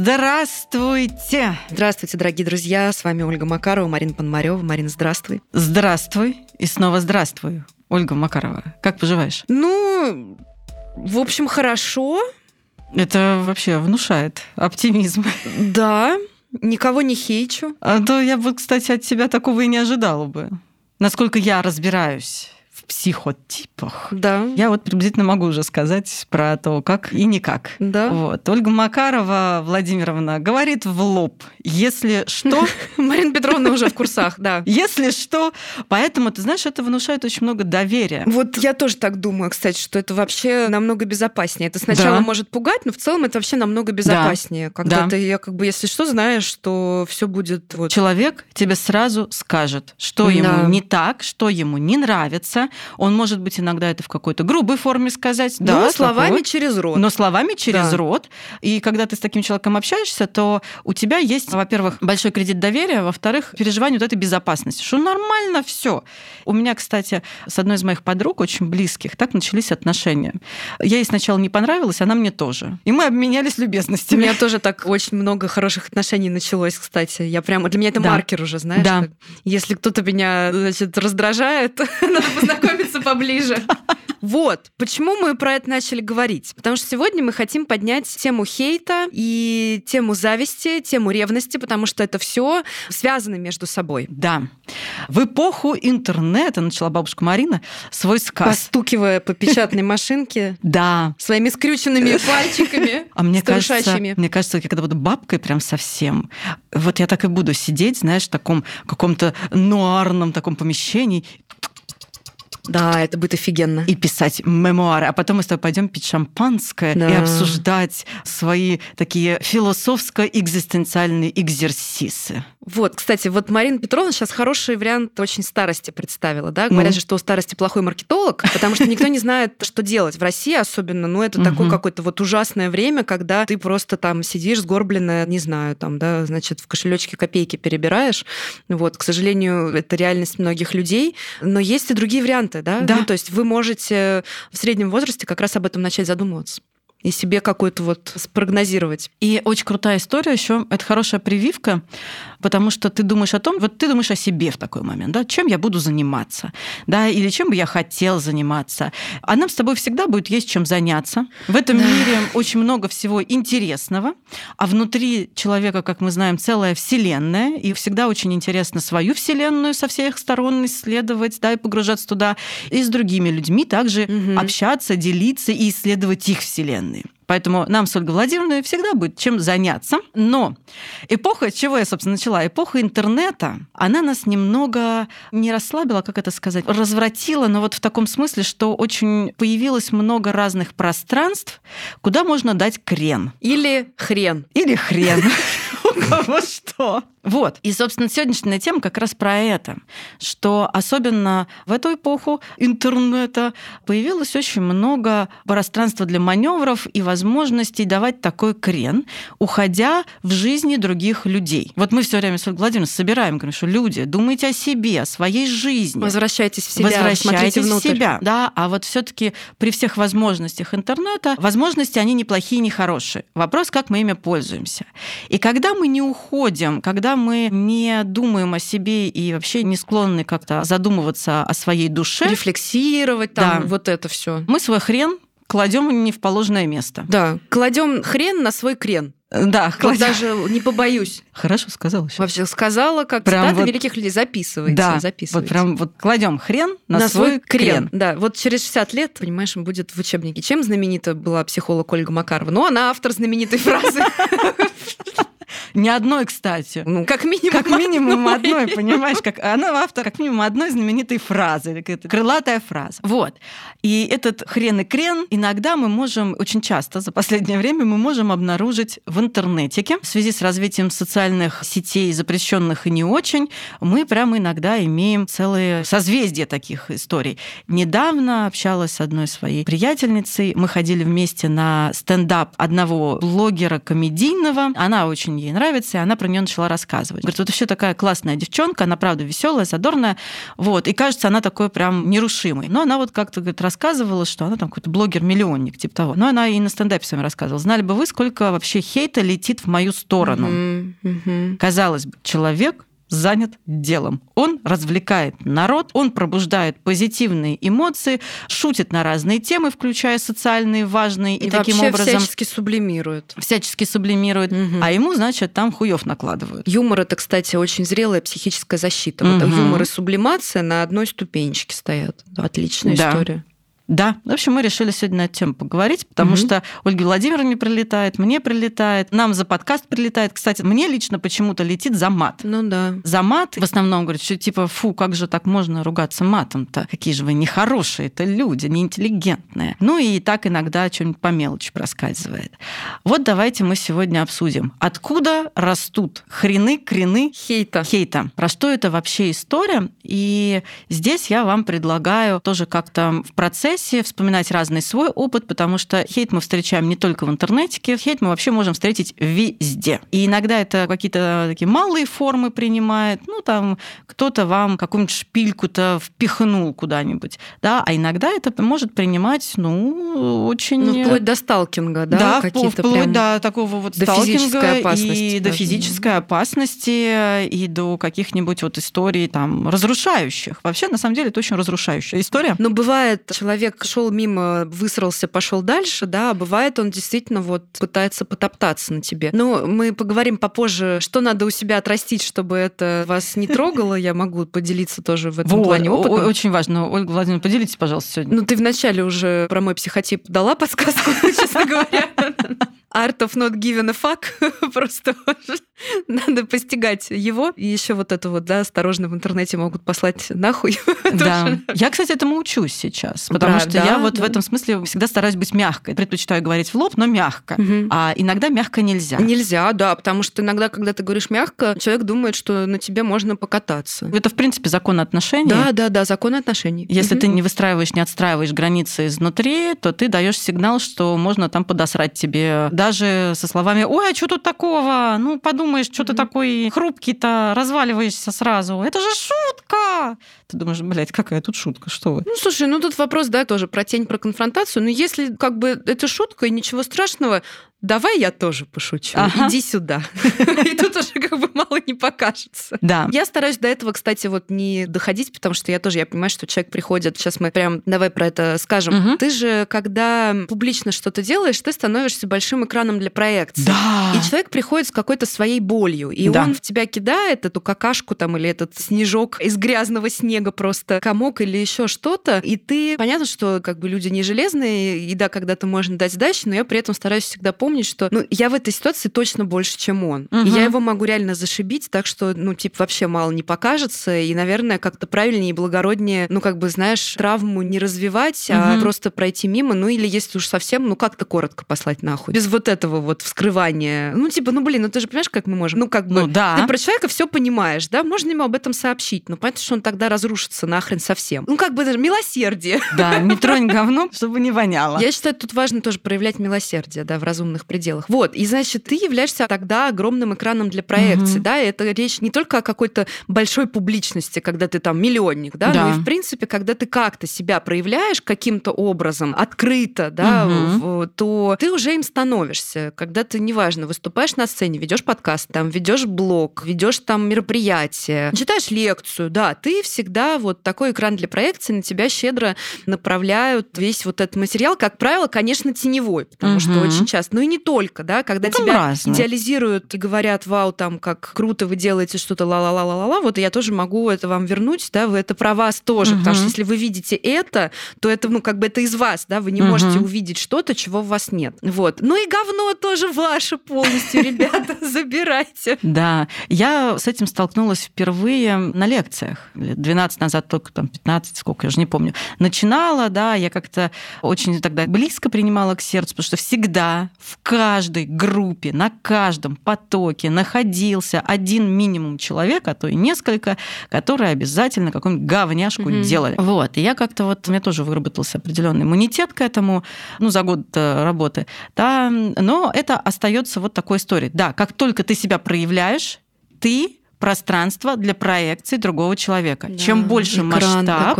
Здравствуйте! Здравствуйте, дорогие друзья. С вами Ольга Макарова, Марина Пономарева. Марина, здравствуй. Здравствуй и снова здравствуй, Ольга Макарова. Как поживаешь? Ну, в общем, хорошо. Это вообще внушает оптимизм. Да, никого не хейчу. А то я бы, кстати, от тебя такого и не ожидала бы. Насколько я разбираюсь психотипах. Да. Я вот приблизительно могу уже сказать про то, как и никак. Да. Вот. Ольга Макарова Владимировна говорит в лоб, если что... Марина Петровна уже в курсах, да. Если что. Поэтому, ты знаешь, это внушает очень много доверия. Вот я тоже так думаю, кстати, что это вообще намного безопаснее. Это сначала может пугать, но в целом это вообще намного безопаснее. Когда Да. ты, как бы, если что, знаешь, что все будет Человек тебе сразу скажет, что ему не так, что ему не нравится. Он может быть иногда это в какой-то грубой форме сказать. Да, ну, словами такое. через рот. Но словами через Да. рот. И когда ты с таким человеком общаешься, то у тебя есть, во-первых, большой кредит доверия, во-вторых, переживание вот этой безопасности, что нормально все. У меня, кстати, с одной из моих подруг, очень близких, так начались отношения. Я ей сначала не понравилась, она мне тоже. И мы обменялись У любезностями. меня тоже так очень много хороших отношений началось, кстати. Я прямо для меня это Да. маркер уже, знаешь. Да. как Если кто-то меня, значит, раздражает, надо познакомиться поближе. Вот, почему мы про это начали говорить? Потому что сегодня мы хотим поднять тему хейта и тему зависти, тему ревности, потому что это все связано между собой. Да. В эпоху интернета, начала бабушка Марина, свой сказ. Постукивая по печатной машинке Да. своими скрюченными пальчиками, А мне кажется, мне кажется, я когда буду бабкой прям совсем, вот я так и буду сидеть, знаешь, в таком каком-то нуарном таком помещении Да, это будет офигенно. и писать мемуары, а потом мы с тобой пойдем пить шампанское и Да. обсуждать свои такие философско-экзистенциальные экзерсисы. Вот, кстати, вот Марина Петровна сейчас хороший вариант очень старости представила, да? Говорят Ну. же, что у старости плохой маркетолог, потому что никто не знает, что делать. В России особенно, ну, это такое какое-то вот ужасное время, когда ты просто там сидишь сгорбленная, не знаю, там, да, значит, в кошелечке копейки перебираешь. Вот, к сожалению, это реальность многих людей, но есть и другие варианты, да? Да. Ну, то есть вы можете в среднем возрасте как раз об этом начать задумываться и себе какую-то вот спрогнозировать. И очень крутая история еще, это хорошая прививка, потому что ты думаешь о том, вот ты думаешь о себе в такой момент, да, чем я буду заниматься, да, или чем бы я хотел заниматься. А нам с тобой всегда будет есть чем заняться. В этом Да. мире очень много всего интересного, а внутри человека, как мы знаем, целая вселенная, и всегда очень интересно свою вселенную со всех сторон исследовать, да, и погружаться туда, и с другими людьми также Мгм. общаться, делиться и исследовать их вселенные. Поэтому нам с Ольгой Владимировной всегда будет чем заняться. Но эпоха, с чего я, собственно, начала? Эпоха интернета, она нас немного не расслабила, как это сказать, развратила, но вот в таком смысле, что очень появилось много разных пространств, куда можно дать крен. Или хрен. Или хрен. У кого что. Вот. И, собственно, сегодняшняя тема как раз про это, что особенно в эту эпоху интернета появилось очень много пространства для маневров и возможностей давать такой крен, уходя в жизни других людей. Вот мы все время с Владимировной собираем, говорим, что люди, думайте о себе, о своей жизни. Возвращайтесь в себя, Возвращайтесь в себя. Да, а вот все-таки при всех возможностях интернета, возможности они не плохие, не хорошие. Вопрос, как мы ими пользуемся. И когда мы не уходим, когда мы не думаем о себе и вообще не склонны как-то задумываться о своей душе, Рефлексировать, там, Да. вот это все. мы свой хрен кладем не в положенное место. Да, кладем хрен на свой крен. Да, кладем. даже не побоюсь. Хорошо сказала сейчас. Вообще сказала, как Прям цитаты вот- великих людей. Записывайте, Да, записывайте. вот прям вот кладем хрен на, свой, крен. Да, вот через 60 лет, понимаешь, он будет в учебнике. Чем знаменита была психолог Ольга Макарова? Ну, она автор знаменитой фразы. Ни одной, кстати. Ну, как минимум. Как минимум одной. одной, понимаешь, как она автор как минимум одной знаменитой фразы, крылатая фраза. Вот. И этот хрен и крен иногда мы можем, очень часто за последнее время мы можем обнаружить в интернетике. В связи с развитием социальных сетей, запрещенных и не очень, мы прямо иногда имеем целые созвездия таких историй. Недавно общалась с одной своей приятельницей. Мы ходили вместе на стендап одного блогера комедийного. Она очень ей нравится и она про нее начала рассказывать. Говорит, вот вообще такая классная девчонка, она правда веселая, задорная, вот, и кажется, она такой прям нерушимый. Но она вот как-то говорит, рассказывала, что она там какой-то блогер-миллионник, типа того. Но она и на стендапе с вами рассказывала. Знали бы вы, сколько вообще хейта летит в мою сторону. Mm-hmm. Mm-hmm. Казалось бы, человек занят делом. Он развлекает народ, он пробуждает позитивные эмоции, шутит на разные темы, включая социальные, важные, и, и таким образом всячески сублимирует. Всячески сублимирует, угу. а ему, значит, там хуев накладывают. Юмор это, кстати, очень зрелая психическая защита. Угу. Вот юмор и сублимация на одной ступенечке стоят. Отличная да. история. Да, в общем, мы решили сегодня на эту тему поговорить, потому угу. что Ольге Владимировне прилетает, мне прилетает, нам за подкаст прилетает. Кстати, мне лично почему-то летит за мат. Ну да. За мат в основном говорит, что типа, фу, как же так можно ругаться матом-то? Какие же вы нехорошие это люди, неинтеллигентные. Ну и так иногда что-нибудь по мелочи проскальзывает. Вот давайте мы сегодня обсудим, откуда растут хрены, крены хейта. хейта. Про что это вообще история? И здесь я вам предлагаю тоже как-то в процессе процессе, вспоминать разный свой опыт, потому что хейт мы встречаем не только в интернете, хейт мы вообще можем встретить везде. И иногда это какие-то такие малые формы принимает, ну там кто-то вам какую-нибудь шпильку-то впихнул куда-нибудь, да, а иногда это может принимать, ну, очень... Ну, вплоть до сталкинга, да? Да, какие-то вплоть прям... до такого вот до сталкинга и до физической опасности, и до каких-нибудь вот историй там разрушающих. Вообще, на самом деле, это очень разрушающая история. Но бывает, человек человек шел мимо, высрался, пошел дальше, да, а бывает он действительно вот пытается потоптаться на тебе. Но мы поговорим попозже, что надо у себя отрастить, чтобы это вас не трогало. Я могу поделиться тоже в этом вот, плане опытом. Очень важно. Ольга Владимировна, поделитесь, пожалуйста, сегодня. Ну, ты вначале уже про мой психотип дала подсказку, честно говоря. Art of not giving a fuck. Просто надо постигать его. И еще вот это вот, да, осторожно в интернете могут послать нахуй. Да. Я, кстати, этому учусь сейчас, потому да, что да, я вот да. в этом смысле всегда стараюсь быть мягкой. Предпочитаю говорить в лоб, но мягко. Угу. А иногда мягко нельзя. Нельзя, да, потому что иногда, когда ты говоришь мягко, человек думает, что на тебе можно покататься. Это, в принципе, закон отношений. Да, да, да, закон отношений. Если угу. ты не выстраиваешь, не отстраиваешь границы изнутри, то ты даешь сигнал, что можно там подосрать тебе даже со словами «Ой, а что тут такого? Ну, подумаешь, что mm-hmm. ты такой хрупкий-то, разваливаешься сразу. Это же шутка!» Ты думаешь, блядь, какая тут шутка, что вы? Ну, слушай, ну тут вопрос, да, тоже про тень, про конфронтацию. Но если как бы это шутка и ничего страшного, давай я тоже пошучу, ага. иди сюда. И тут уже как бы мало не покажется. Да. Я стараюсь до этого, кстати, вот не доходить, потому что я тоже, я понимаю, что человек приходит, сейчас мы прям, давай про это скажем. Ты же, когда публично что-то делаешь, ты становишься большим экраном для проекции. Да. И человек приходит с какой-то своей болью, и он в тебя кидает эту какашку там или этот снежок из грязного снега просто комок или еще что-то, и ты, понятно, что как бы люди не железные, и да, когда-то можно дать сдачи, но я при этом стараюсь всегда помнить, помнить, что ну, я в этой ситуации точно больше, чем он. Угу. И я его могу реально зашибить, так что, ну, типа, вообще мало не покажется. И, наверное, как-то правильнее и благороднее, ну, как бы, знаешь, травму не развивать, угу. а просто пройти мимо. Ну, или если уж совсем, ну, как-то коротко послать нахуй. Без вот этого вот вскрывания. Ну, типа, ну, блин, ну ты же понимаешь, как мы можем? Ну, как бы, ну, да. ты про человека все понимаешь, да? Можно ему об этом сообщить. Но понятно, что он тогда разрушится нахрен совсем. Ну, как бы даже милосердие. Да, не тронь говно, чтобы не воняло. Я считаю, тут важно тоже проявлять милосердие, да, в разумных разумных пределах. Вот, и значит, ты являешься тогда огромным экраном для проекции, угу. да, это речь не только о какой-то большой публичности, когда ты там миллионник, да, да. но и в принципе, когда ты как-то себя проявляешь каким-то образом открыто, да, угу. то ты уже им становишься, когда ты, неважно, выступаешь на сцене, ведешь подкаст, там, ведешь блог, ведешь там мероприятие, читаешь лекцию, да, ты всегда вот такой экран для проекции, на тебя щедро направляют весь вот этот материал, как правило, конечно, теневой, потому угу. что очень часто, ну и не только, да, когда ну, тебя разные. идеализируют и говорят, вау, там, как круто вы делаете что-то ла-ла-ла-ла-ла, вот я тоже могу это вам вернуть, да, это про вас тоже, угу. потому что если вы видите это, то это, ну, как бы это из вас, да, вы не угу. можете увидеть что-то, чего у вас нет. Вот. Ну и говно тоже ваше полностью, ребята, забирайте. Да, я с этим столкнулась впервые на лекциях. 12 назад, только там 15, сколько, я уже не помню. Начинала, да, я как-то очень тогда близко принимала к сердцу, потому что всегда в в каждой группе, на каждом потоке находился один минимум человек, а то и несколько, которые обязательно какую-нибудь говняшку mm-hmm. делали. Вот. И я как-то вот, у меня тоже выработался определенный иммунитет к этому, ну, за год работы. Да, но это остается вот такой историей. Да, как только ты себя проявляешь, ты пространство для проекции другого человека. Да, Чем больше масштаб,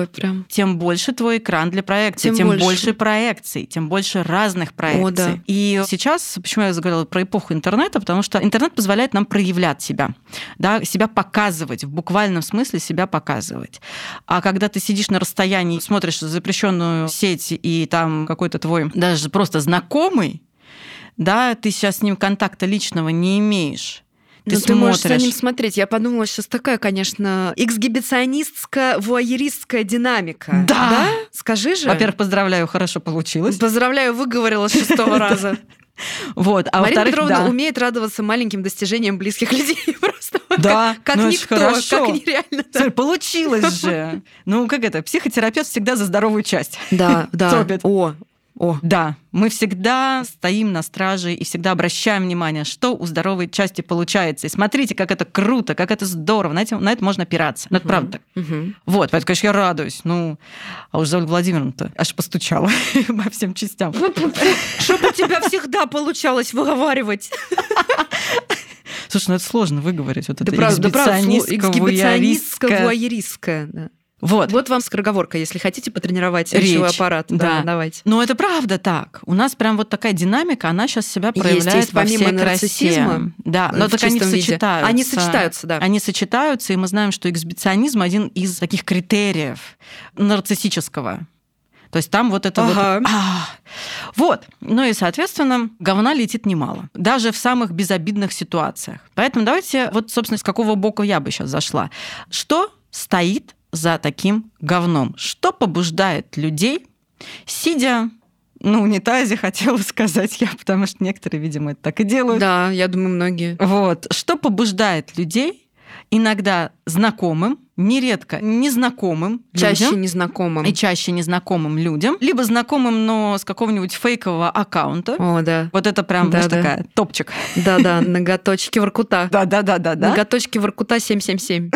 тем больше твой экран для проекции, тем, тем больше. больше проекций, тем больше разных проекций. О, да. И сейчас, почему я заговорила про эпоху интернета, потому что интернет позволяет нам проявлять себя, да, себя показывать, в буквальном смысле себя показывать. А когда ты сидишь на расстоянии, смотришь запрещенную сеть, и там какой-то твой даже просто знакомый, да, ты сейчас с ним контакта личного не имеешь, ты, ну, ты можешь за ним смотреть. Я подумала, сейчас такая, конечно, эксгибиционистская, вуайеристская динамика. Да. да? Скажи же. Во-первых, поздравляю, хорошо получилось. Поздравляю, выговорила с шестого раза. Вот. А Марина Петровна да. умеет радоваться маленьким достижениям близких людей. Просто да, как, как ну, никто, хорошо. как нереально. Смотри, получилось же. Ну, как это, психотерапевт всегда за здоровую часть. Да, да. О, о, да, мы всегда стоим на страже и всегда обращаем внимание, что у здоровой части получается. И смотрите, как это круто, как это здорово. На это, на это можно опираться. Ну, это правда так. Вот, поэтому, конечно, я радуюсь. Ну, а уже Владимировна-то аж постучала по всем частям. Чтобы у тебя всегда получалось выговаривать. Слушай, ну это сложно выговорить. Вот это да, эксгибиционистско-вуайеристское. Да. Вот. Вот вам скороговорка, если хотите потренировать Речь. речевой аппарат. Да. да, давайте. Но это правда так. У нас прям вот такая динамика, она сейчас себя проявляет есть, есть, во всей помимо красе. Да, но так они сочетаются. Они сочетаются, да. Они сочетаются, и мы знаем, что эксбиционизм один из таких критериев нарциссического. То есть там вот это ага. вот... А, вот. Ну и, соответственно, говна летит немало. Даже в самых безобидных ситуациях. Поэтому давайте, вот, собственно, с какого бока я бы сейчас зашла. Что стоит за таким говном? Что побуждает людей, сидя на унитазе, хотела сказать я, потому что некоторые, видимо, это так и делают. Да, я думаю, многие. Вот. Что побуждает людей, иногда знакомым, нередко незнакомым чаще людям, незнакомым и чаще незнакомым людям, либо знакомым, но с какого-нибудь фейкового аккаунта. О, да. Вот это прям да, знаешь, да. такая топчик. Да-да, ноготочки Воркута. Да-да-да-да. Ноготочки Воркута 777.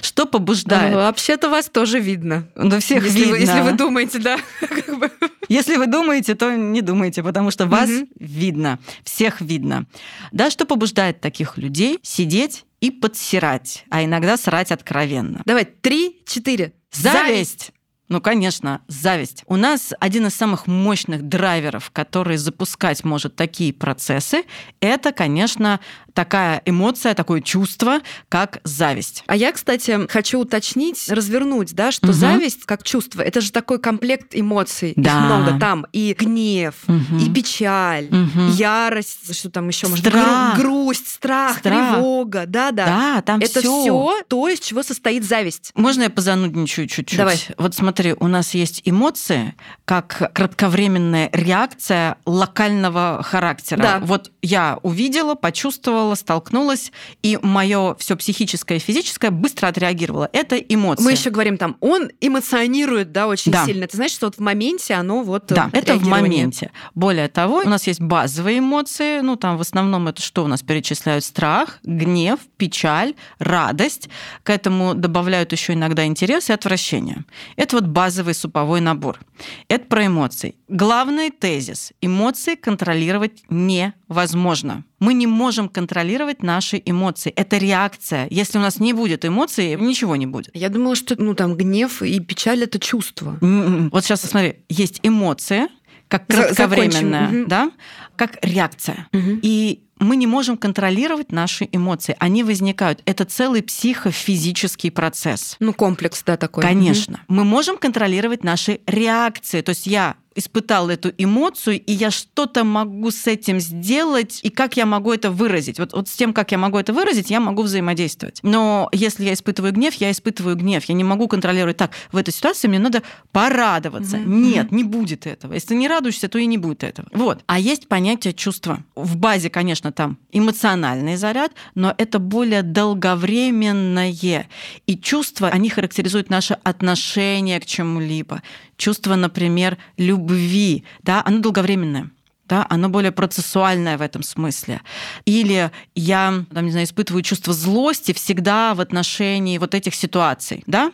Что побуждает? Ну, вообще-то вас тоже видно. Да всех если видно. Вы, если вы думаете, да. Если вы думаете, то не думайте, потому что вас угу. видно, всех видно. Да, что побуждает таких людей сидеть и подсирать, а иногда срать откровенно? Давай, три, четыре. Зависть! Зависть. Ну, конечно, зависть. У нас один из самых мощных драйверов, который запускать может такие процессы, это, конечно, такая эмоция, такое чувство, как зависть. А я, кстати, хочу уточнить, развернуть, да, что угу. зависть как чувство, это же такой комплект эмоций. Да. Их много там. И гнев, угу. и печаль, угу. ярость, что там еще может страх. грусть, страх, страх, тревога. Да, да. Да, там это все то, из чего состоит зависть. Можно я позанудничаю чуть-чуть? Давай. Вот смотри, смотри, у нас есть эмоции как кратковременная реакция локального характера. Да. Вот я увидела, почувствовала, столкнулась, и мое все психическое и физическое быстро отреагировало. Это эмоции. Мы еще говорим там, он эмоционирует, да, очень да. сильно. Это значит, что вот в моменте оно вот Да, это в моменте. Более того, у нас есть базовые эмоции, ну там в основном это что у нас перечисляют? Страх, гнев, печаль, радость. К этому добавляют еще иногда интерес и отвращение. Это вот базовый суповой набор. Это про эмоции. Главный тезис. Эмоции контролировать невозможно. Мы не можем контролировать наши эмоции. Это реакция. Если у нас не будет эмоций, ничего не будет. Я думала, что ну, там гнев и печаль это чувство. М-м. Вот сейчас смотри, есть эмоция, как кратковременная, да, как реакция. Угу. И мы не можем контролировать наши эмоции. Они возникают. Это целый психофизический процесс. Ну, комплекс, да, такой. Конечно. Угу. Мы можем контролировать наши реакции. То есть я испытал эту эмоцию, и я что-то могу с этим сделать, и как я могу это выразить. Вот, вот с тем, как я могу это выразить, я могу взаимодействовать. Но если я испытываю гнев, я испытываю гнев. Я не могу контролировать так. В этой ситуации мне надо порадоваться. Mm-hmm. Нет, не будет этого. Если ты не радуешься, то и не будет этого. Вот. А есть понятие чувства. В базе, конечно, там эмоциональный заряд, но это более долговременное. И чувства, они характеризуют наше отношение к чему-либо. Чувство, например, любви, да, оно долговременное. да, оно более процессуальное в этом смысле. Или я, там, не знаю, испытываю чувство злости всегда в отношении вот этих ситуаций, да.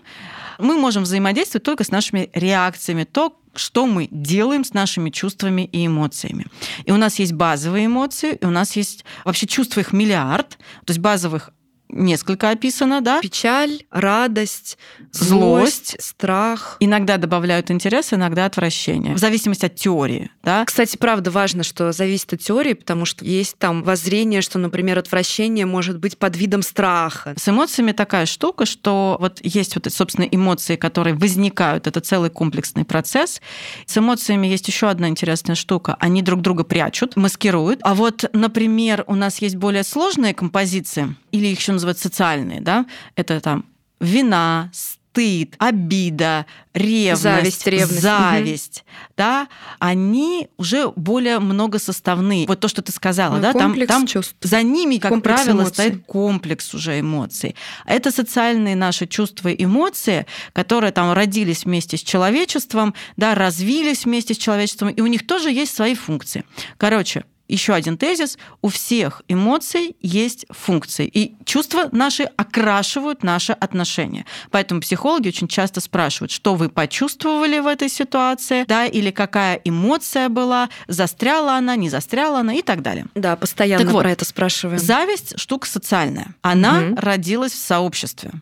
Мы можем взаимодействовать только с нашими реакциями, то, что мы делаем с нашими чувствами и эмоциями. И у нас есть базовые эмоции, и у нас есть вообще чувства их миллиард, то есть базовых несколько описано, да? Печаль, радость, злость, злость, страх. Иногда добавляют интерес, иногда отвращение, в зависимости от теории, да? Кстати, правда важно, что зависит от теории, потому что есть там воззрение, что, например, отвращение может быть под видом страха. С эмоциями такая штука, что вот есть вот, собственно, эмоции, которые возникают, это целый комплексный процесс. С эмоциями есть еще одна интересная штука. Они друг друга прячут, маскируют. А вот, например, у нас есть более сложные композиции, или их еще называют социальные, да, это там вина, стыд, обида, ревность, зависть, ревность. зависть угу. да, они уже более многосоставные. Вот то, что ты сказала, ну, да, там, там чувств. за ними, как комплекс правило, эмоций. стоит комплекс уже эмоций. Это социальные наши чувства и эмоции, которые там родились вместе с человечеством, да, развились вместе с человечеством, и у них тоже есть свои функции. Короче, еще один тезис. У всех эмоций есть функции. И чувства наши окрашивают наши отношения. Поэтому психологи очень часто спрашивают, что вы почувствовали в этой ситуации, да, или какая эмоция была, застряла она, не застряла она и так далее. Да, постоянно так вот, про это спрашиваем. Зависть штука социальная. Она угу. родилась в сообществе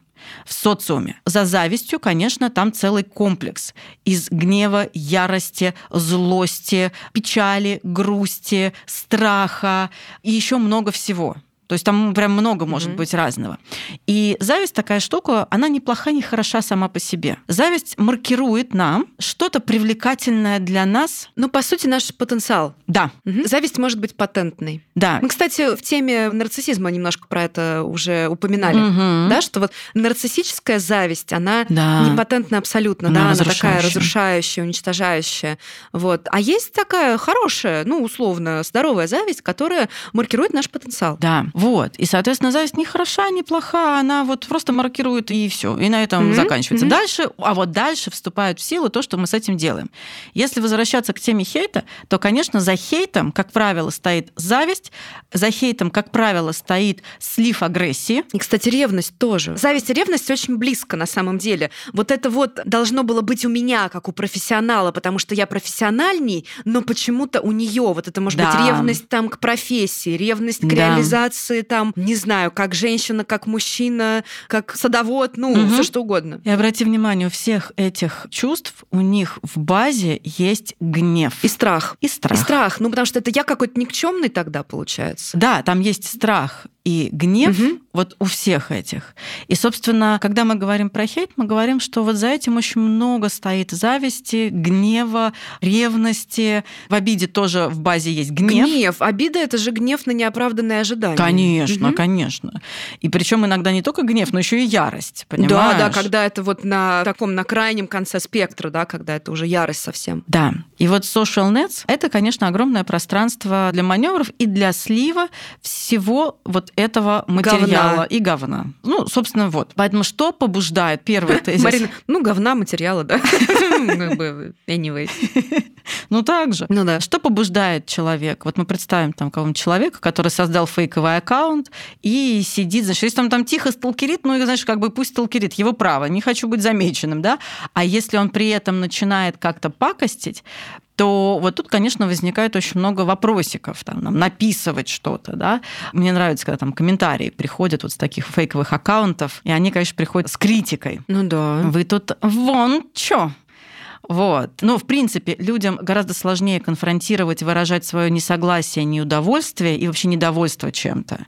в социуме. За завистью, конечно, там целый комплекс из гнева, ярости, злости, печали, грусти, страха и еще много всего. То есть там прям много может mm-hmm. быть разного. И зависть такая штука, она не плоха, не хороша сама по себе. Зависть маркирует нам что-то привлекательное для нас. Ну, по сути, наш потенциал. Да. Mm-hmm. Зависть может быть патентной. Да. Мы, кстати, в теме нарциссизма немножко про это уже упоминали, mm-hmm. да, что вот нарциссическая зависть, она да. не патентна абсолютно, она да, она такая разрушающая, уничтожающая. Вот. А есть такая хорошая, ну, условно, здоровая зависть, которая маркирует наш потенциал. Да. Вот. И, соответственно, зависть не хороша, не плоха, она вот просто маркирует и все, и на этом mm-hmm. заканчивается. Mm-hmm. Дальше, а вот дальше вступает в силу то, что мы с этим делаем. Если возвращаться к теме хейта, то, конечно, за хейтом, как правило, стоит зависть, за хейтом, как правило, стоит слив агрессии. И, кстати, ревность тоже. Зависть и ревность очень близко на самом деле. Вот это вот должно было быть у меня, как у профессионала, потому что я профессиональней, но почему-то у нее вот это может да. быть ревность там к профессии, ревность к да. реализации эмоции, там, не знаю, как женщина, как мужчина, как садовод, ну, угу. все что угодно. И обрати внимание, у всех этих чувств у них в базе есть гнев. И страх. И страх. И страх. Ну, потому что это я какой-то никчемный тогда получается. Да, там есть страх и гнев угу. вот у всех этих. И, собственно, когда мы говорим про хейт, мы говорим, что вот за этим очень много стоит зависти, гнева, ревности. В обиде тоже в базе есть гнев. Гнев. Обида это же гнев на неоправданное ожидание. Конечно, угу. конечно. И причем иногда не только гнев, но еще и ярость. Понимаешь? Да, да, когда это вот на таком на крайнем конце спектра, да, когда это уже ярость совсем. Да. И вот social nets это, конечно, огромное пространство для маневров и для слива всего вот этого материала говна. и говна. Ну, собственно, вот. Поэтому что побуждает первый тезис? Марина, ну, говна материала, да? Anyway. Ну, так же. Ну, да. Что побуждает человека? Вот мы представим там кого-нибудь человека, который создал фейковый аккаунт и сидит, значит, если он там тихо сталкерит, ну, знаешь, как бы пусть сталкерит, его право, не хочу быть замеченным, да? А если он при этом начинает как-то пакостить, то вот тут, конечно, возникает очень много вопросиков, там, нам написывать что-то, да. Мне нравится, когда там комментарии приходят вот с таких фейковых аккаунтов, и они, конечно, приходят с критикой. Ну да. Вы тут вон чё, вот. Ну, в принципе, людям гораздо сложнее конфронтировать, выражать свое несогласие, неудовольствие и вообще недовольство чем-то.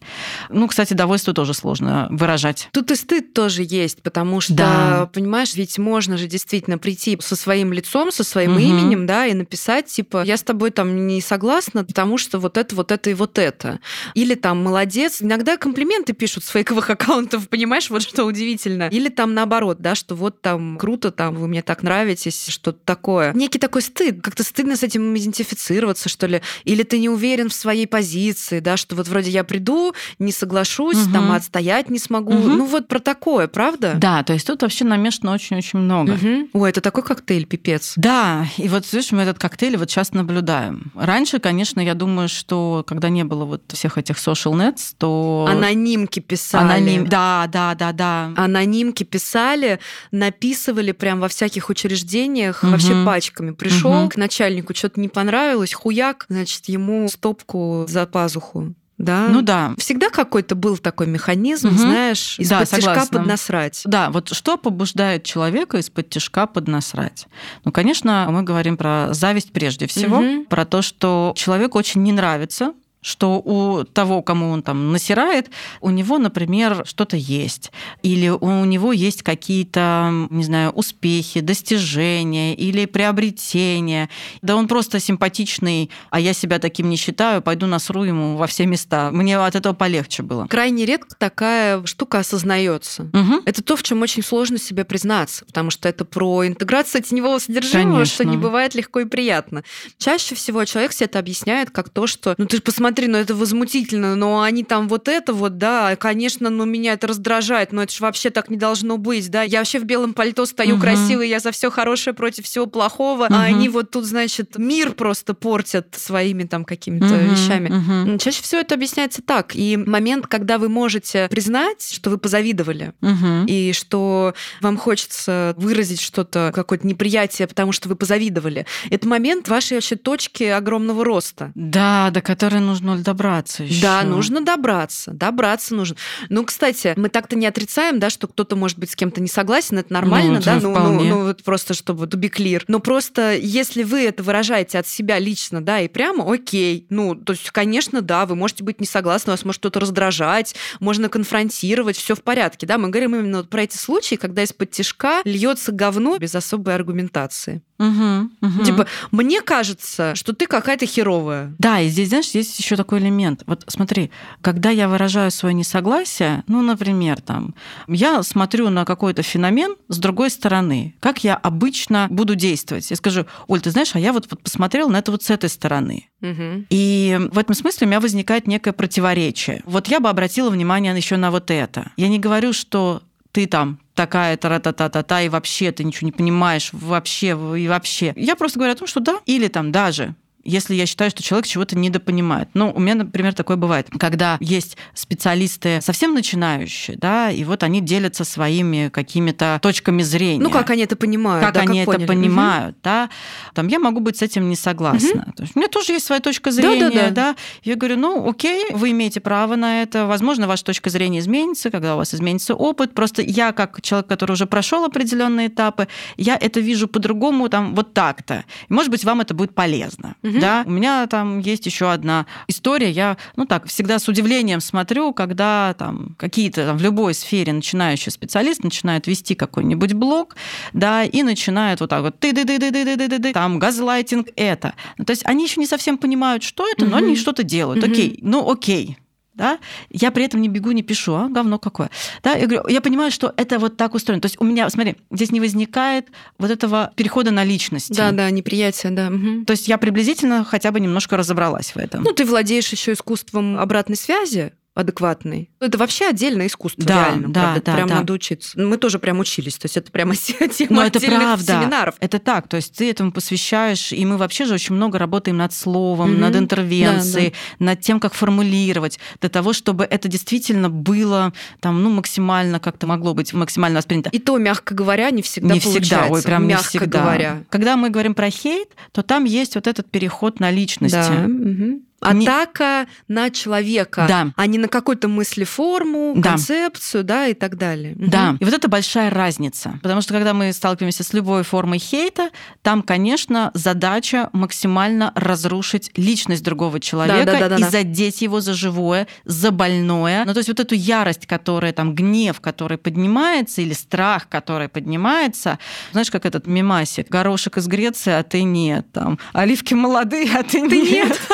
Ну, кстати, довольство тоже сложно выражать. Тут и стыд тоже есть, потому что, да. понимаешь, ведь можно же действительно прийти со своим лицом, со своим угу. именем, да, и написать, типа, я с тобой там не согласна, потому что вот это, вот это и вот это. Или там, молодец. Иногда комплименты пишут с фейковых аккаунтов, понимаешь, вот что удивительно. Или там наоборот, да, что вот там круто, там вы мне так нравитесь, что что-то такое. Некий такой стыд, как-то стыдно с этим идентифицироваться, что ли, или ты не уверен в своей позиции, да, что вот вроде я приду, не соглашусь, угу. там отстоять не смогу. Угу. Ну вот про такое, правда? Да, то есть тут вообще намешано очень-очень много. Угу. Ой, это такой коктейль, пипец. Да, и вот, видишь, мы этот коктейль вот сейчас наблюдаем. Раньше, конечно, я думаю, что когда не было вот всех этих social nets, то... Анонимки писали. Аноним... Да, да, да, да. Анонимки писали, написывали прям во всяких учреждениях угу. вообще пачками. Пришел угу. к начальнику, что-то не понравилось, хуяк, значит, ему стопку за пазуху да? Ну да. Всегда какой-то был такой механизм, угу. знаешь, из-под да, тяжка поднасрать. Да, вот что побуждает человека из-под тяжка поднасрать? Ну, конечно, мы говорим про зависть прежде всего, угу. про то, что человеку очень не нравится что у того, кому он там насирает, у него, например, что-то есть, или у него есть какие-то, не знаю, успехи, достижения или приобретения. Да он просто симпатичный, а я себя таким не считаю, пойду насру ему во все места. Мне от этого полегче было. Крайне редко такая штука осознается. Угу. Это то, в чем очень сложно себе признаться, потому что это про интеграцию теневого содержимого, Конечно. что не бывает легко и приятно. Чаще всего человек себе это объясняет как то, что ну ты же посмотри, смотри, ну это возмутительно, но они там вот это вот, да, конечно, ну меня это раздражает, но это же вообще так не должно быть, да. Я вообще в белом пальто стою угу. красивой, я за все хорошее против всего плохого, угу. а они вот тут, значит, мир просто портят своими там какими-то угу. вещами. Угу. Чаще всего это объясняется так. И момент, когда вы можете признать, что вы позавидовали, угу. и что вам хочется выразить что-то, какое-то неприятие, потому что вы позавидовали, это момент вашей вообще точки огромного роста. Да, до которой нужно нужно добраться еще. Да, нужно добраться. Добраться нужно. Ну, кстати, мы так-то не отрицаем, да, что кто-то может быть с кем-то не согласен, это нормально, ну, да, ну, ну, ну, вот просто чтобы to be clear. Но просто если вы это выражаете от себя лично, да, и прямо, окей, ну, то есть, конечно, да, вы можете быть не согласны, вас может что-то раздражать, можно конфронтировать, все в порядке, да, мы говорим именно вот про эти случаи, когда из-под тяжка льется говно без особой аргументации. Угу, угу. Типа, мне кажется, что ты какая-то херовая. Да, и здесь, знаешь, есть еще такой элемент. Вот смотри, когда я выражаю свое несогласие, ну, например, там, я смотрю на какой-то феномен с другой стороны, как я обычно буду действовать. Я скажу, Оль, ты знаешь, а я вот, вот посмотрела на это вот с этой стороны. Угу. И в этом смысле у меня возникает некое противоречие. Вот я бы обратила внимание еще на вот это. Я не говорю, что ты там такая тара-та-та-та-та, и вообще ты ничего не понимаешь, вообще, и вообще. Я просто говорю о том, что да, или там даже если я считаю, что человек чего-то недопонимает. Ну, у меня, например, такое бывает, когда есть специалисты совсем начинающие, да, и вот они делятся своими какими-то точками зрения. Ну, как они это понимают, Как да, они как это понимают, угу. да. Там я могу быть с этим не согласна. Угу. То есть у меня тоже есть своя точка зрения, да, да, да. да. Я говорю, ну, окей, вы имеете право на это, возможно, ваша точка зрения изменится, когда у вас изменится опыт. Просто я, как человек, который уже прошел определенные этапы, я это вижу по-другому, там, вот так-то. Может быть, вам это будет полезно. Угу. Да, у меня там есть еще одна история. Я, ну так, всегда с удивлением смотрю, когда там какие-то там, в любой сфере начинающий специалист начинает вести какой-нибудь блог, да, и начинает вот так вот ты ды ды ды ды ды ды ды там газлайтинг это. Ну, то есть они еще не совсем понимают, что это, но они что-то делают. Окей, ну окей, да, я при этом не бегу, не пишу, а говно какое. Да, я говорю, я понимаю, что это вот так устроено. То есть у меня, смотри, здесь не возникает вот этого перехода на личность. Да, да, неприятие, да. Угу. То есть я приблизительно хотя бы немножко разобралась в этом. Ну, ты владеешь еще искусством обратной связи, адекватный. Это вообще отдельное искусство, да, реально. Да, правда, да, прям да. надо учиться. Мы тоже прям учились, то есть это прямо тема Но это правда. семинаров. Это так, то есть ты этому посвящаешь, и мы вообще же очень много работаем над словом, mm-hmm. над интервенцией, да, да. над тем, как формулировать, для того, чтобы это действительно было там, ну, максимально как-то могло быть максимально воспринято. И то, мягко говоря, не всегда не получается. Всегда, ой, прям мягко не всегда. говоря. Когда мы говорим про хейт, то там есть вот этот переход на личности. Да. Угу. Атака не... на человека, да. а не на какую-то мыслеформу, да. концепцию, да, и так далее. Да, угу. и вот это большая разница. Потому что когда мы сталкиваемся с любой формой хейта, там, конечно, задача максимально разрушить личность другого человека да, да, да, и да. задеть его за живое, за больное. Ну, то есть вот эту ярость, которая там, гнев, который поднимается, или страх, который поднимается, знаешь, как этот мимасик, горошек из Греции, а ты нет, там, оливки молодые, а ты, ты нет.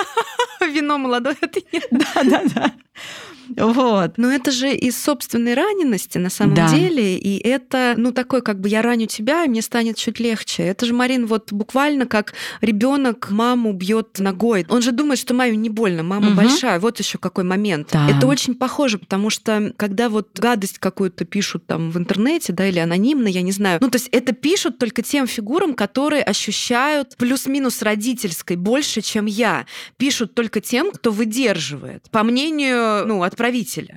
Вино молодое, нет. Да, да, да. Вот. Но это же из собственной ранености на самом да. деле, и это, ну, такой, как бы я раню тебя, и мне станет чуть легче. Это же, Марин, вот буквально как ребенок маму бьет ногой. Он же думает, что маме не больно, мама угу. большая. Вот еще какой момент. Да. Это очень похоже, потому что когда вот гадость какую-то пишут там в интернете, да, или анонимно, я не знаю. Ну, то есть это пишут только тем фигурам, которые ощущают плюс-минус родительской больше, чем я. Пишут только тем, кто выдерживает, по мнению, ну, отправителя.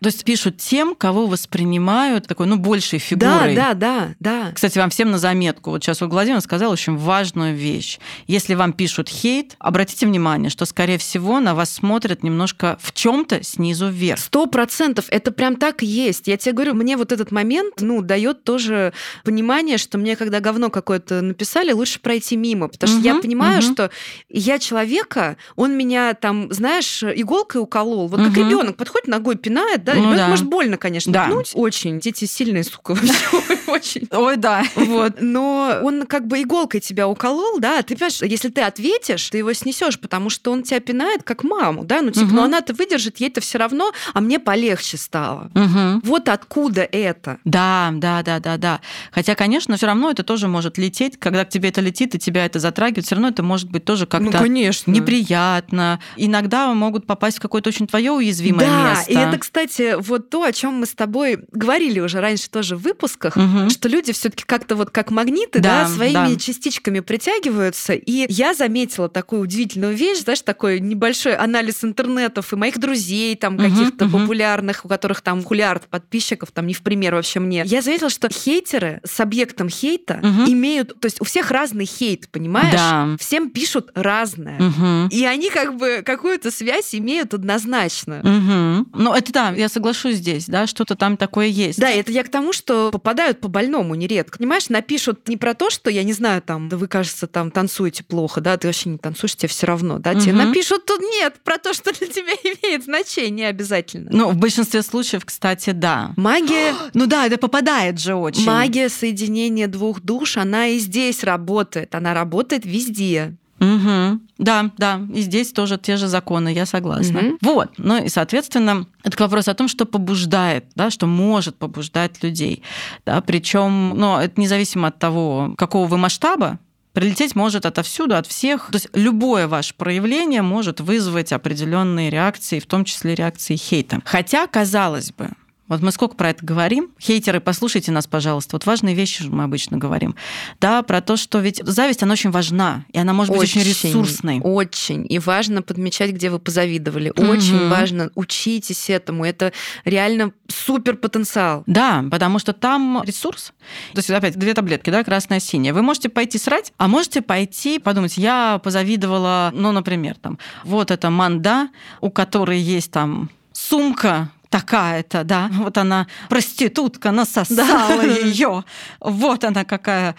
То есть пишут тем, кого воспринимают такой, ну, большей фигурой. Да, да, да, да. Кстати, вам всем на заметку. Вот сейчас вот Владимир сказал очень важную вещь. Если вам пишут хейт, обратите внимание, что, скорее всего, на вас смотрят немножко в чем то снизу вверх. Сто процентов. Это прям так и есть. Я тебе говорю, мне вот этот момент, ну, дает тоже понимание, что мне, когда говно какое-то написали, лучше пройти мимо, потому что угу, я понимаю, угу. что я человека, он меня там, знаешь, иголкой уколол, вот угу. как ребенок подходит ногой пинает, да, ну, да. может больно, конечно, да. пнуть, очень, дети сильные, сука, очень. Ой, да. Вот, но он как бы иголкой тебя уколол, да, ты понимаешь, если ты ответишь, ты его снесешь, потому что он тебя пинает как маму, да, ну типа, угу. ну она-то выдержит, ей-то все равно, а мне полегче стало. Угу. Вот откуда это. Да, да, да, да, да. Хотя, конечно, все равно это тоже может лететь, когда к тебе это летит и тебя это затрагивает, все равно это может быть тоже как-то ну, конечно. неприятно. Иногда могут попасть в какое-то очень твое уязвимое да, место. И это, кстати, вот то, о чем мы с тобой говорили уже раньше тоже в выпусках, угу. Что люди все-таки как-то вот как магниты, да, да своими да. частичками притягиваются. И я заметила такую удивительную вещь, знаешь, такой небольшой анализ интернетов и моих друзей, там угу, каких-то угу. популярных, у которых там хулиард подписчиков, там не в пример вообще мне. Я заметила, что хейтеры с объектом хейта угу. имеют, то есть у всех разный хейт, понимаешь? Да. Всем пишут разное. Угу. И они как бы какую-то связь имеют однозначно. Угу. Ну, это да, я соглашусь здесь, да, что-то там такое есть. Да, это я к тому, что попадают по больному нередко. Понимаешь, напишут не про то, что, я не знаю, там, да вы, кажется, там танцуете плохо, да, ты вообще не танцуешь, тебе все равно, да, угу. тебе напишут тут нет, про то, что для тебя имеет значение обязательно. Ну, в большинстве случаев, кстати, да. Магия... Ну да, это попадает же очень. Магия соединения двух душ, она и здесь работает, она работает везде. Угу. Да, да, и здесь тоже те же законы, я согласна. Угу. Вот, ну и, соответственно, это вопрос о том, что побуждает, да, что может побуждать людей. Да, причем, ну, это независимо от того, какого вы масштаба, Прилететь может отовсюду, от всех. То есть любое ваше проявление может вызвать определенные реакции, в том числе реакции хейта. Хотя, казалось бы, вот мы сколько про это говорим. Хейтеры, послушайте нас, пожалуйста. Вот важные вещи мы обычно говорим. Да, про то, что ведь зависть, она очень важна, и она может очень, быть очень ресурсной. Очень. И важно подмечать, где вы позавидовали. Очень угу. важно. Учитесь этому. Это реально супер потенциал. Да, потому что там ресурс. То есть, опять, две таблетки, да, красная, синяя. Вы можете пойти срать, а можете пойти подумать, я позавидовала, ну, например, там, вот эта манда, у которой есть там сумка такая-то, да, вот она проститутка, насосала ее, вот она какая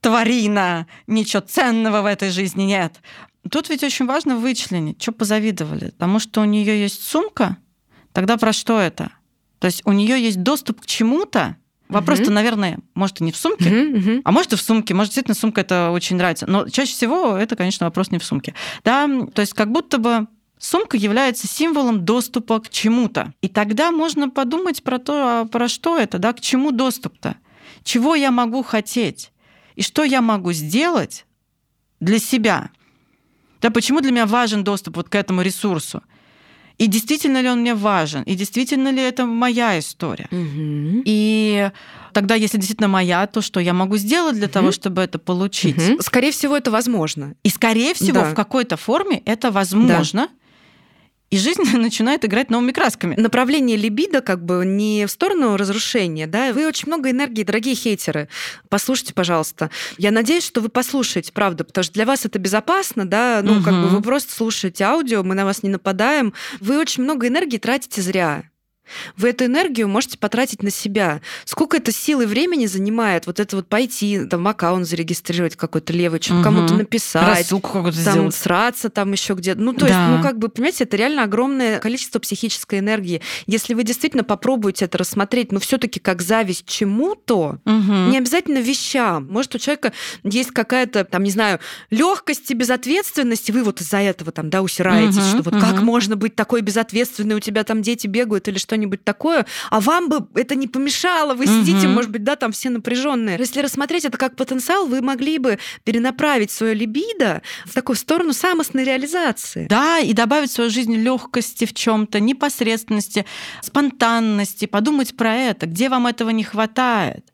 тварина, ничего ценного в этой жизни нет. Тут ведь очень важно вычленить, что позавидовали, потому что у нее есть сумка, тогда про что это? То есть у нее есть доступ к чему-то, Вопрос-то, угу. наверное, может, и не в сумке, угу, угу. а может, и в сумке. Может, действительно, сумка это очень нравится. Но чаще всего это, конечно, вопрос не в сумке. Да, то есть как будто бы Сумка является символом доступа к чему-то. И тогда можно подумать про то, а про что это, да, к чему доступ-то, чего я могу хотеть и что я могу сделать для себя. Да, почему для меня важен доступ вот к этому ресурсу? И действительно ли он мне важен? И действительно ли это моя история? Угу. И тогда, если действительно моя, то что я могу сделать для угу. того, чтобы это получить? Угу. Скорее всего, это возможно. И скорее всего, да. в какой-то форме это возможно. Да и жизнь начинает играть новыми красками. Направление либидо как бы не в сторону разрушения, да, вы очень много энергии, дорогие хейтеры. Послушайте, пожалуйста. Я надеюсь, что вы послушаете, правда, потому что для вас это безопасно, да, ну, угу. как бы вы просто слушаете аудио, мы на вас не нападаем. Вы очень много энергии тратите зря. Вы эту энергию можете потратить на себя. Сколько это силы и времени занимает вот это вот пойти, там, аккаунт зарегистрировать какой-то левый, что-то угу. кому-то написать. Рассылку какую-то там, сделать. сраться там еще где-то. Ну, то да. есть, ну, как бы, понимаете, это реально огромное количество психической энергии. Если вы действительно попробуете это рассмотреть, но все таки как зависть чему-то, угу. не обязательно вещам. Может, у человека есть какая-то, там, не знаю, легкость и безответственность, и вы вот из-за этого там, да, усираетесь, угу. что вот угу. как можно быть такой безответственной, у тебя там дети бегают или что что-нибудь такое, а вам бы это не помешало, вы сидите, может быть, да, там все напряженные. Если рассмотреть это как потенциал, вы могли бы перенаправить свое либидо в такую сторону самостной реализации. Да, и добавить в свою жизнь легкости в чем-то, непосредственности, спонтанности, подумать про это, где вам этого не хватает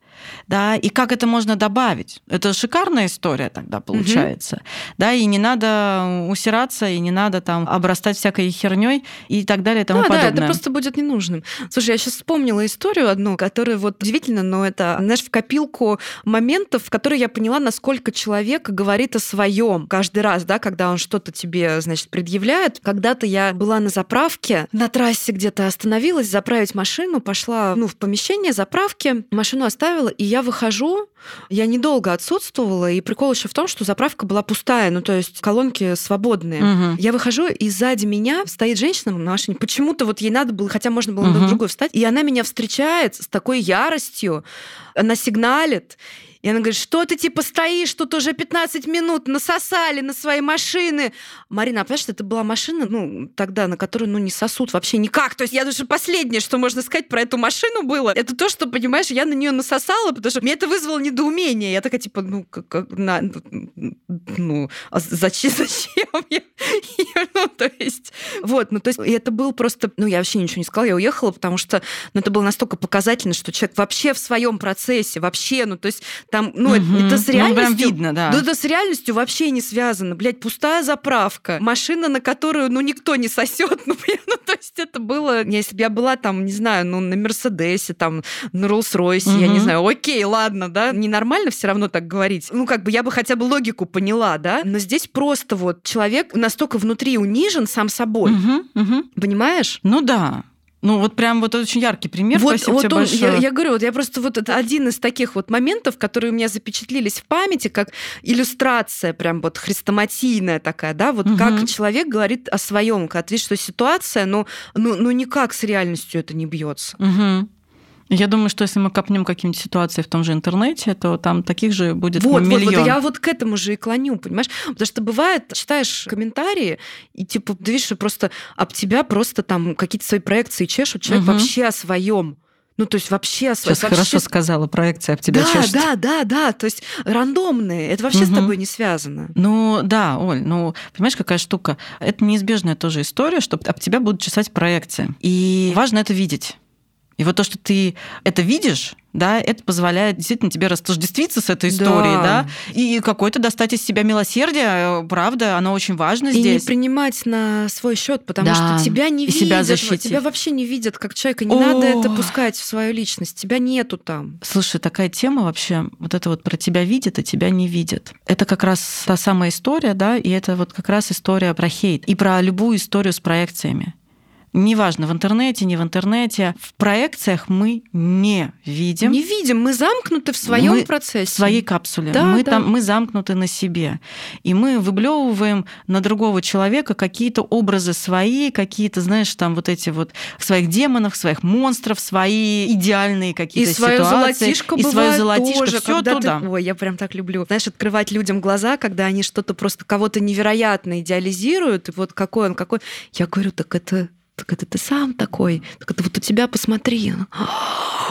да, и как это можно добавить. Это шикарная история тогда получается, угу. да, и не надо усираться, и не надо там обрастать всякой херней и так далее и тому да, подобное. Да, это просто будет ненужным. Слушай, я сейчас вспомнила историю одну, которая вот удивительно, но это, знаешь, в копилку моментов, в которые я поняла, насколько человек говорит о своем каждый раз, да, когда он что-то тебе, значит, предъявляет. Когда-то я была на заправке, на трассе где-то остановилась, заправить машину, пошла, ну, в помещение заправки, машину оставила, и я выхожу, я недолго отсутствовала, и прикол еще в том, что заправка была пустая, ну то есть колонки свободные. Угу. Я выхожу, и сзади меня стоит женщина на машине. Почему-то вот ей надо было, хотя можно было угу. на другую встать, и она меня встречает с такой яростью, она сигналит. И она говорит, что ты типа стоишь, тут уже 15 минут насосали на свои машины. Марина, а понимаешь, это была машина, ну, тогда, на которую, ну, не сосут вообще никак. То есть я даже последнее, что можно сказать про эту машину было, это то, что, понимаешь, я на нее насосала, потому что мне это вызвало недоумение. Я такая, типа, ну, как, как на, ну, а зачем, зачем я? ну, то есть, вот, ну, то есть это был просто, ну, я вообще ничего не сказала, я уехала, потому что, ну, это было настолько показательно, что человек вообще в своем процессе, вообще, ну, то есть там, ну, угу. это, это с реальностью... Ну, прям видно, да. Да, это с реальностью вообще не связано. Блядь, пустая заправка, машина, на которую, ну, никто не сосет. Ну, ну, то есть это было... Если бы я была там, не знаю, ну, на Мерседесе, там, на Роллс-Ройсе, угу. я не знаю, окей, ладно, да, ненормально все равно так говорить. Ну, как бы я бы хотя бы логику поняла, да, но здесь просто вот человек настолько внутри унижен сам собой. Угу, угу. Понимаешь? Ну да. Ну, вот прям вот очень яркий пример. Вот, Спасибо вот тебе он, большое. Я, я говорю, вот я просто вот это один из таких вот моментов, которые у меня запечатлились в памяти, как иллюстрация прям вот хрестоматийная такая, да, вот угу. как человек говорит о своем, когда видишь, что ситуация, ну, ну, ну никак с реальностью это не бьется. Угу. Я думаю, что если мы копнем какие-нибудь ситуации в том же интернете, то там таких же будет вот, миллион. Вот, вот, я вот к этому же и клоню, понимаешь? Потому что бывает, читаешь комментарии, и типа, ты видишь, что просто об тебя просто там какие-то свои проекции чешут, человек угу. вообще о своем. Ну, то есть вообще... Сейчас вообще... хорошо сказала, проекция об тебя да, чешет. Да, да, да, то есть рандомные. Это вообще угу. с тобой не связано. Ну, да, Оль, ну, понимаешь, какая штука? Это неизбежная тоже история, что об тебя будут чесать проекции. И важно это видеть. И вот то, что ты это видишь, да, это позволяет действительно тебе растождествиться с этой историей, да, да и какой-то достать из себя милосердие, правда, оно очень важно и здесь. И не принимать на свой счет, потому да. что тебя не и видят, себя защитить. тебя вообще не видят как человека, не О! надо это пускать в свою личность, тебя нету там. Слушай, такая тема вообще, вот это вот про тебя видят, а тебя не видят. Это как раз та самая история, да, и это вот как раз история про хейт и про любую историю с проекциями неважно, в интернете, не в интернете, в проекциях мы не видим. Не видим, мы замкнуты в своем мы процессе. В своей капсуле. Да, мы, да. Там, мы замкнуты на себе. И мы выблевываем на другого человека какие-то образы свои, какие-то, знаешь, там вот эти вот своих демонов, своих монстров, свои идеальные какие-то и свое ситуации. Золотишко и свое золотишко тоже, все туда. Ты... Ой, я прям так люблю. Знаешь, открывать людям глаза, когда они что-то просто кого-то невероятно идеализируют, и вот какой он, какой. Я говорю, так это так это ты сам такой, так это вот у тебя посмотри.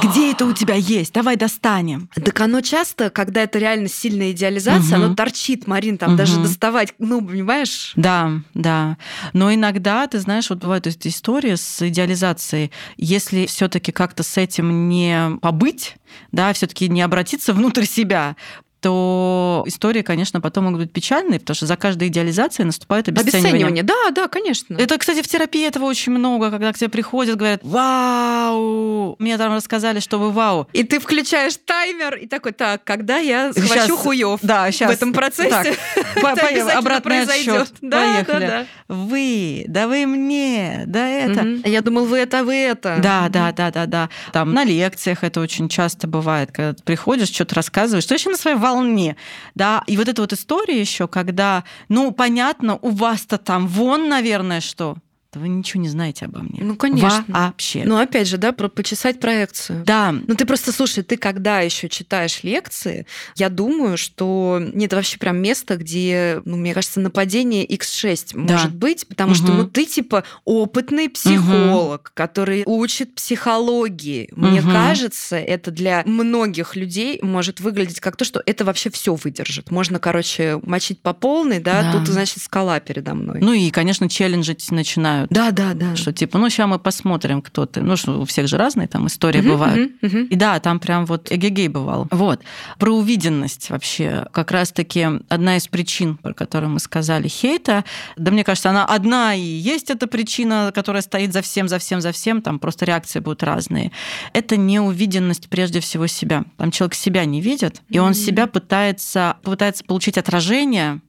Где это у тебя есть? Давай достанем. Так оно часто, когда это реально сильная идеализация, угу. оно торчит, Марин, там угу. даже доставать, ну, понимаешь? Да, да. Но иногда, ты знаешь, вот бывают эти истории с идеализацией, если все таки как-то с этим не побыть, да, все таки не обратиться внутрь себя, то истории, конечно, потом могут быть печальные, потому что за каждой идеализацией наступает обесценивание. Обесценивание, да, да, конечно. Это, кстати, в терапии этого очень много, когда к тебе приходят, говорят, вау, мне там рассказали, что вы вау. И ты включаешь таймер и такой, так, когда я схвачу сейчас, хуев да, сейчас, в этом процессе, так, это обратный отсчет. Да, Поехали. Да, да. Вы, да вы мне, да это. Угу. Я думал, вы это, вы это. Да, да, да, да, да. Там на лекциях это очень часто бывает, когда ты приходишь, что-то рассказываешь, что еще на своей волне, да, и вот эта вот история еще, когда, ну, понятно, у вас-то там вон, наверное, что, то вы ничего не знаете обо мне. Ну, конечно. Вообще. Ну, опять же, да, про почесать проекцию. Да. Ну, ты просто, слушай, ты когда еще читаешь лекции, я думаю, что нет вообще прям места, где, ну, мне кажется, нападение X6 да. может быть, потому угу. что, ну, ты типа опытный психолог, угу. который учит психологии. Мне угу. кажется, это для многих людей может выглядеть как то, что это вообще все выдержит. Можно, короче, мочить по полной, да, да. тут, значит, скала передо мной. Ну и, конечно, челленджить начинаю начинают. Да, да, да. Что типа, ну сейчас мы посмотрим, кто ты. Ну что, у всех же разные там истории угу, бывают. Угу, угу. И да, там прям вот эгегей бывал. Вот. Про увиденность вообще. Как раз-таки одна из причин, про которую мы сказали, хейта, да мне кажется, она одна и есть эта причина, которая стоит за всем, за всем, за всем, там просто реакции будут разные. Это неувиденность прежде всего себя. Там человек себя не видит, и он себя пытается, пытается получить отражение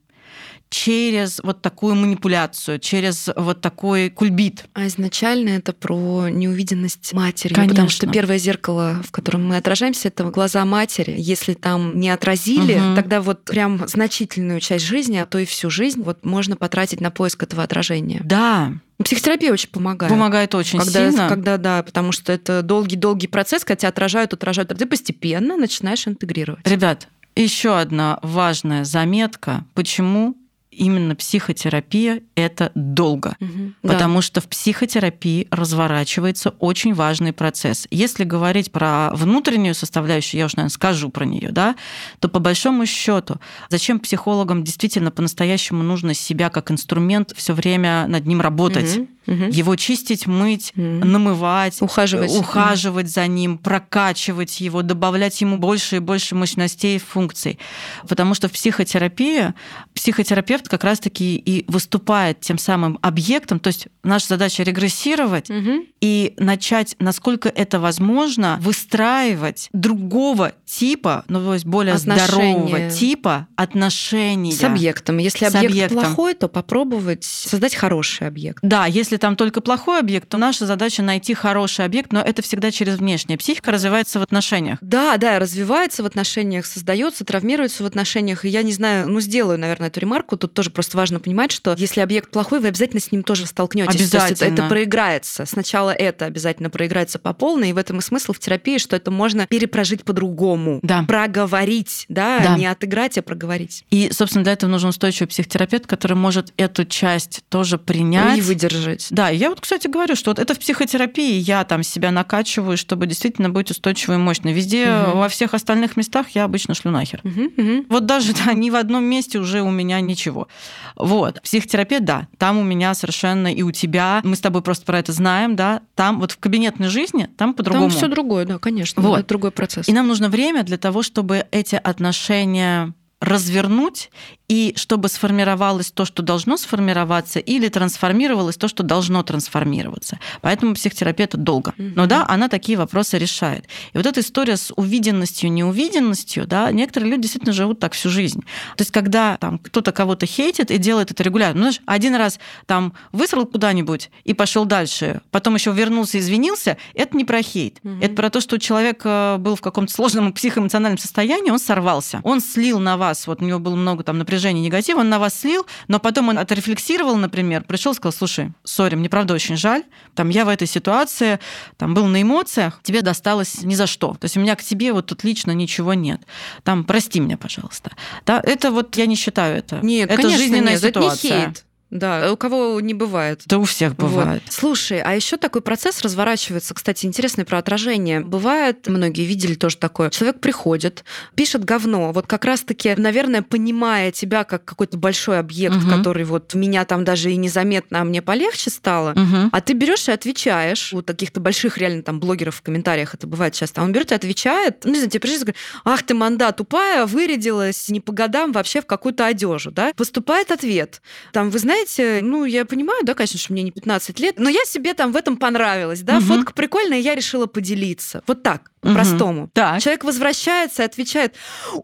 через вот такую манипуляцию, через вот такой кульбит. А изначально это про неувиденность матери, Конечно. потому что первое зеркало, в котором мы отражаемся, это глаза матери. Если там не отразили, угу. тогда вот прям значительную часть жизни, а то и всю жизнь, вот можно потратить на поиск этого отражения. Да, Психотерапия очень помогает. Помогает очень когда, сильно. Когда, да, потому что это долгий-долгий процесс, когда тебя отражают, отражают, а ты постепенно начинаешь интегрировать. Ребят, еще одна важная заметка, почему именно психотерапия – это долго. Угу, потому да. что в психотерапии разворачивается очень важный процесс. Если говорить про внутреннюю составляющую, я уж, наверное, скажу про нее, да, то по большому счету, зачем психологам действительно по-настоящему нужно себя как инструмент все время над ним работать? Угу угу. его чистить, мыть, угу. намывать, ухаживать, ухаживать за ним, прокачивать его, добавлять ему больше и больше мощностей и функций. Потому что в психотерапии психотерапевт как раз-таки и выступает тем самым объектом, то есть наша задача регрессировать угу. и начать, насколько это возможно, выстраивать другого типа, ну то есть более отношения. здорового типа отношений с объектом. Если объект объектом. плохой, то попробовать создать хороший объект. Да, если там только плохой объект, то наша задача найти хороший объект, но это всегда через внешнее. Психика развивается в отношениях. Да, да, развивается в отношениях, создается, травмируется в отношениях. И я не знаю, ну сделаю, наверное, эту ремарку. Тут тоже просто важно понимать, что если объект плохой, вы обязательно с ним тоже столкнетесь. Обязательно. То есть это, это проиграется. Сначала это обязательно проиграется по полной, и в этом и смысл в терапии, что это можно перепрожить по-другому. Да. Проговорить, да, да, не отыграть, а проговорить. И, собственно, для этого нужен устойчивый психотерапевт, который может эту часть тоже принять. И выдержать. Да, я вот, кстати, говорю, что вот это в психотерапии я там себя накачиваю, чтобы действительно быть устойчивой и мощной. Везде, угу. во всех остальных местах я обычно шлю нахер. Угу, угу. Вот даже да, ни в одном месте уже у меня ничего. Вот. Психотерапия, да, там у меня совершенно и у тебя, мы с тобой просто про это знаем, да, там вот в кабинетной жизни, там по-другому. Там все другое, да, конечно. Вот. Это другой процесс. И нам нужно время для того, чтобы эти отношения развернуть и чтобы сформировалось то, что должно сформироваться, или трансформировалось то, что должно трансформироваться. Поэтому психотерапия долго. Но да, она такие вопросы решает. И вот эта история с увиденностью, неувиденностью, да, некоторые люди действительно живут так всю жизнь. То есть, когда там кто-то кого-то хейтит и делает это регулярно, ну, знаешь, один раз там высрал куда-нибудь и пошел дальше, потом еще вернулся, извинился, это не про хейт. Угу. Это про то, что человек э, был в каком-то сложном психоэмоциональном состоянии, он сорвался. Он слил на вас, вот у него было много там напряжения напряжение, негатив, он на вас слил, но потом он отрефлексировал, например, пришел и сказал, слушай, сори, мне правда очень жаль, там я в этой ситуации, там был на эмоциях, тебе досталось ни за что. То есть у меня к тебе вот тут лично ничего нет. Там прости меня, пожалуйста. Да, это вот я не считаю это. Нет, это конечно, жизненная нет, ситуация. Это не хейт. Да, у кого не бывает. Да у всех бывает. Вот. Слушай, а еще такой процесс разворачивается, кстати, интересный про отражение. Бывает, многие видели тоже такое. Человек приходит, пишет говно, вот как раз-таки, наверное, понимая тебя как какой-то большой объект, угу. который вот меня там даже и незаметно, а мне полегче стало, угу. а ты берешь и отвечаешь. У каких-то больших реально там блогеров в комментариях это бывает часто. А он берет и отвечает, ну, не знаю, тебе пришли говорит, ах ты, манда тупая, вырядилась не по годам вообще в какую-то одежду, да? Поступает ответ. Там, вы знаете, знаете, ну, я понимаю, да, конечно, что мне не 15 лет, но я себе там в этом понравилась, да, угу. фотка прикольная, я решила поделиться. Вот так, по-простому. Угу. Так. Человек возвращается и отвечает,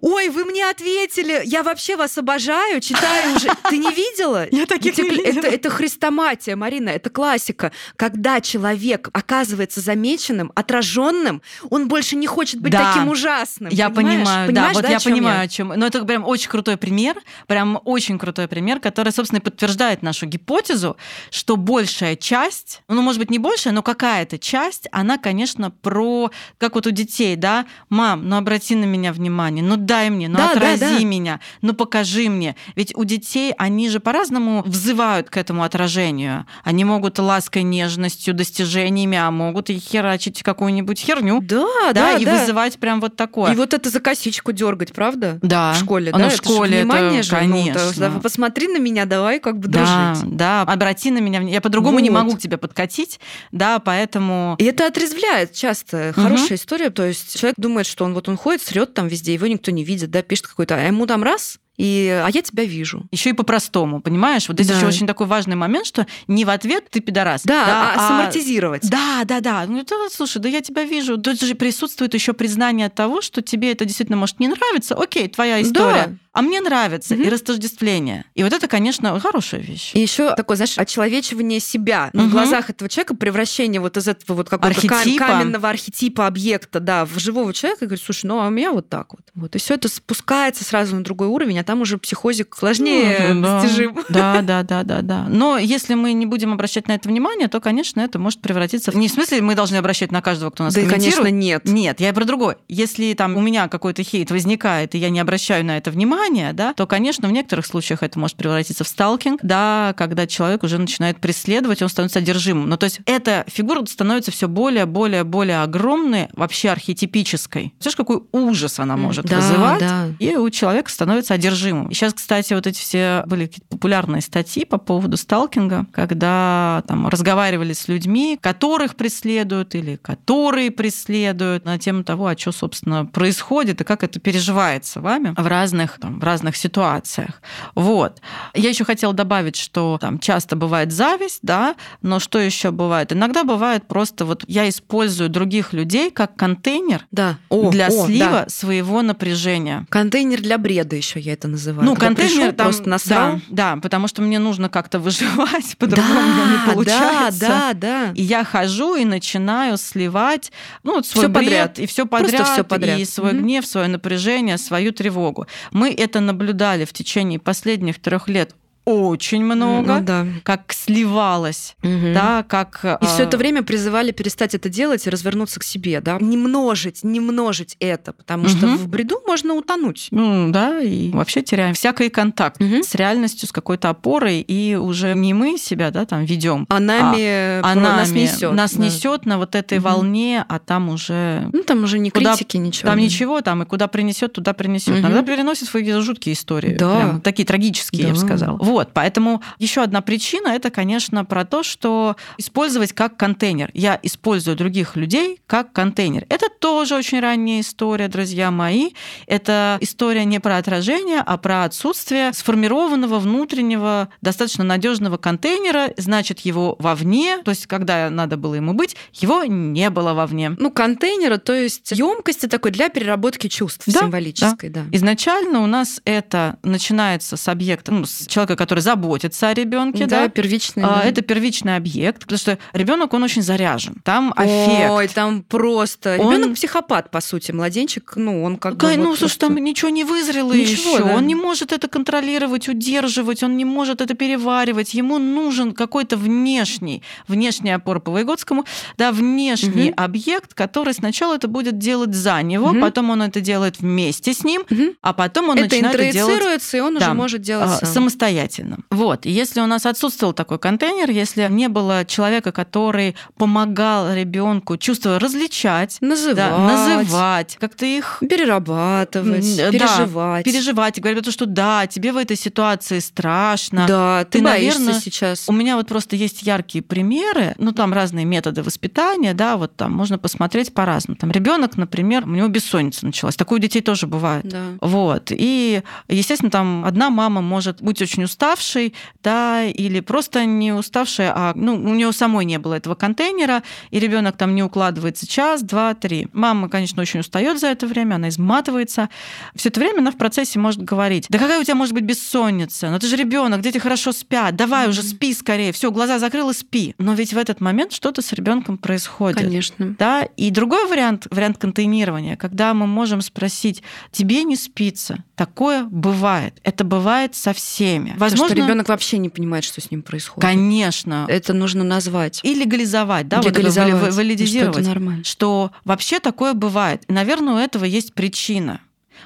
ой, вы мне ответили, я вообще вас обожаю, читаю уже. Ты не видела? Я таких не видела. Это, хрестоматия, Марина, это классика. Когда человек оказывается замеченным, отраженным, он больше не хочет быть таким ужасным. Я понимаю, да, вот я понимаю, о чем. Но это прям очень крутой пример, прям очень крутой пример, который, собственно, подтверждает подтверждает нашу гипотезу, что большая часть, ну, может быть, не большая, но какая-то часть, она, конечно, про, как вот у детей, да, мам, ну обрати на меня внимание, ну дай мне, ну да, отрази да, да. меня, ну покажи мне. Ведь у детей они же по-разному взывают к этому отражению. Они могут лаской, нежностью, достижениями, а могут и херачить какую-нибудь херню. Да, да, да и да. вызывать прям вот такое. И вот это за косичку дергать, правда? Да. В школе, Оно да? в школе, это, внимание же, конечно. Ну, да, посмотри на меня, давай как бы да, дружить. Да, обрати на меня, я по-другому вот. не могу к тебе подкатить, да, поэтому... И это отрезвляет часто. Хорошая угу. история, то есть человек думает, что он вот он ходит, срет там везде, его никто не видит, да, пишет какой-то, а ему там раз, и, а я тебя вижу. Еще и по-простому, понимаешь? Вот здесь да. еще очень такой важный момент, что не в ответ ты пидорас. Да, да а, а самортизировать. Да, да, да. Ну, это, слушай, да я тебя вижу. Тут же присутствует еще признание того, что тебе это действительно может не нравиться. Окей, твоя история. Да а мне нравится, угу. и растождествление. И вот это, конечно, хорошая вещь. И еще такое, знаешь, очеловечивание себя угу. в глазах этого человека, превращение вот из этого вот какого-то архетипа. каменного архетипа объекта, да, в живого человека, и говорит, слушай, ну а у меня вот так вот. вот. И все это спускается сразу на другой уровень, а там уже психозик сложнее ну, да. достижим. Да, да, да, да, да. Но если мы не будем обращать на это внимание, то, конечно, это может превратиться в... Не в смысле мы должны обращать на каждого, кто нас да комментирует. Конечно, нет. Нет, я про другое. Если там у меня какой-то хейт возникает, и я не обращаю на это внимания, внимания, да, то, конечно, в некоторых случаях это может превратиться в сталкинг, да, когда человек уже начинает преследовать, он становится одержимым. Ну, то есть эта фигура становится все более, более, более огромной, вообще архетипической. Знаешь, какой ужас она может да, вызывать, да. и у человека становится одержимым. И сейчас, кстати, вот эти все были какие-то популярные статьи по поводу сталкинга, когда там разговаривали с людьми, которых преследуют или которые преследуют, на тему того, а что, собственно, происходит и как это переживается вами в разных там, в разных ситуациях. Вот. Я еще хотела добавить, что там часто бывает зависть, да, но что еще бывает? Иногда бывает просто вот я использую других людей как контейнер да. о, для о, слива да. своего напряжения. Контейнер для бреда еще я это называю. Ну, Когда контейнер там, просто насрал. Да, да, потому что мне нужно как-то выживать, по-другому да, не получается. Да, да, да. И я хожу и начинаю сливать ну, вот свой всё бред, подряд. и все подряд, все подряд, и свой угу. гнев, свое напряжение, свою тревогу. Мы это наблюдали в течение последних трех лет очень много, ну, да. как сливалось, угу. да, как... И все это а, время призывали перестать это делать и развернуться к себе, да, не множить, не множить это, потому угу. что в бреду можно утонуть. Ну, да, и вообще теряем всякий контакт угу. с реальностью, с какой-то опорой, и уже не мы себя, да, там ведем, а нами, а, а нами нас несет, нас да. несет на вот этой угу. волне, а там уже... Ну, там уже не куда, критики, ничего. Там да. ничего, там и куда принесет, туда принесет. Угу. Иногда переносит свои жуткие истории, да. прям, такие трагические, да. я бы сказала. Вот, поэтому еще одна причина это, конечно, про то, что использовать как контейнер. Я использую других людей как контейнер. Это тоже очень ранняя история, друзья мои. Это история не про отражение, а про отсутствие сформированного внутреннего достаточно надежного контейнера, значит, его вовне, то есть когда надо было ему быть, его не было вовне. Ну, контейнера, то есть емкости такой для переработки чувств да, символической, да. да. Изначально у нас это начинается с объекта, ну, с человека, который заботится о ребенке, да, да? первичный. А, это первичный объект, потому что ребенок он очень заряжен. Там аффект. Ой, там просто он... ребенок психопат по сути, младенчик, ну он как Кай, бы. Ну вот слушай, просто... там ничего не вызрело ничего, еще. Да. Он не может это контролировать, удерживать, он не может это переваривать. Ему нужен какой-то внешний, внешний опор по Выгодскому, да, внешний угу. объект, который сначала это будет делать за него, угу. потом он это делает вместе с ним, угу. а потом он это начинает это делать. и он да, уже может делать а, сам. самостоятельно. Вот. И если у нас отсутствовал такой контейнер, если не было человека, который помогал ребенку чувство различать, называть, да, называть как-то их перерабатывать, да, переживать. переживать. И говорят, что да, тебе в этой ситуации страшно. Да, ты, ты наверное, сейчас. У меня вот просто есть яркие примеры, ну там разные методы воспитания, да, вот там можно посмотреть по-разному. Там ребенок, например, у него бессонница началась. Такое у детей тоже бывает. Да. Вот. И, естественно, там одна мама может быть очень уставшей, да, или просто не уставшая, а ну, у нее самой не было этого контейнера, и ребенок там не укладывается час, два, три. Мама, конечно, очень устает за это время, она изматывается. Все это время она в процессе может говорить: Да какая у тебя может быть бессонница? Ну ты же ребенок, дети хорошо спят, давай уже спи скорее, все, глаза закрыл и спи. Но ведь в этот момент что-то с ребенком происходит. Конечно. Да? И другой вариант, вариант контейнирования, когда мы можем спросить: тебе не спится, Такое бывает. Это бывает со всеми. Возможно, что ребенок вообще не понимает, что с ним происходит. Конечно. Это нужно назвать. И легализовать, да, легализовать. вот валидизировать. Что, нормально. что вообще такое бывает. И, наверное, у этого есть причина.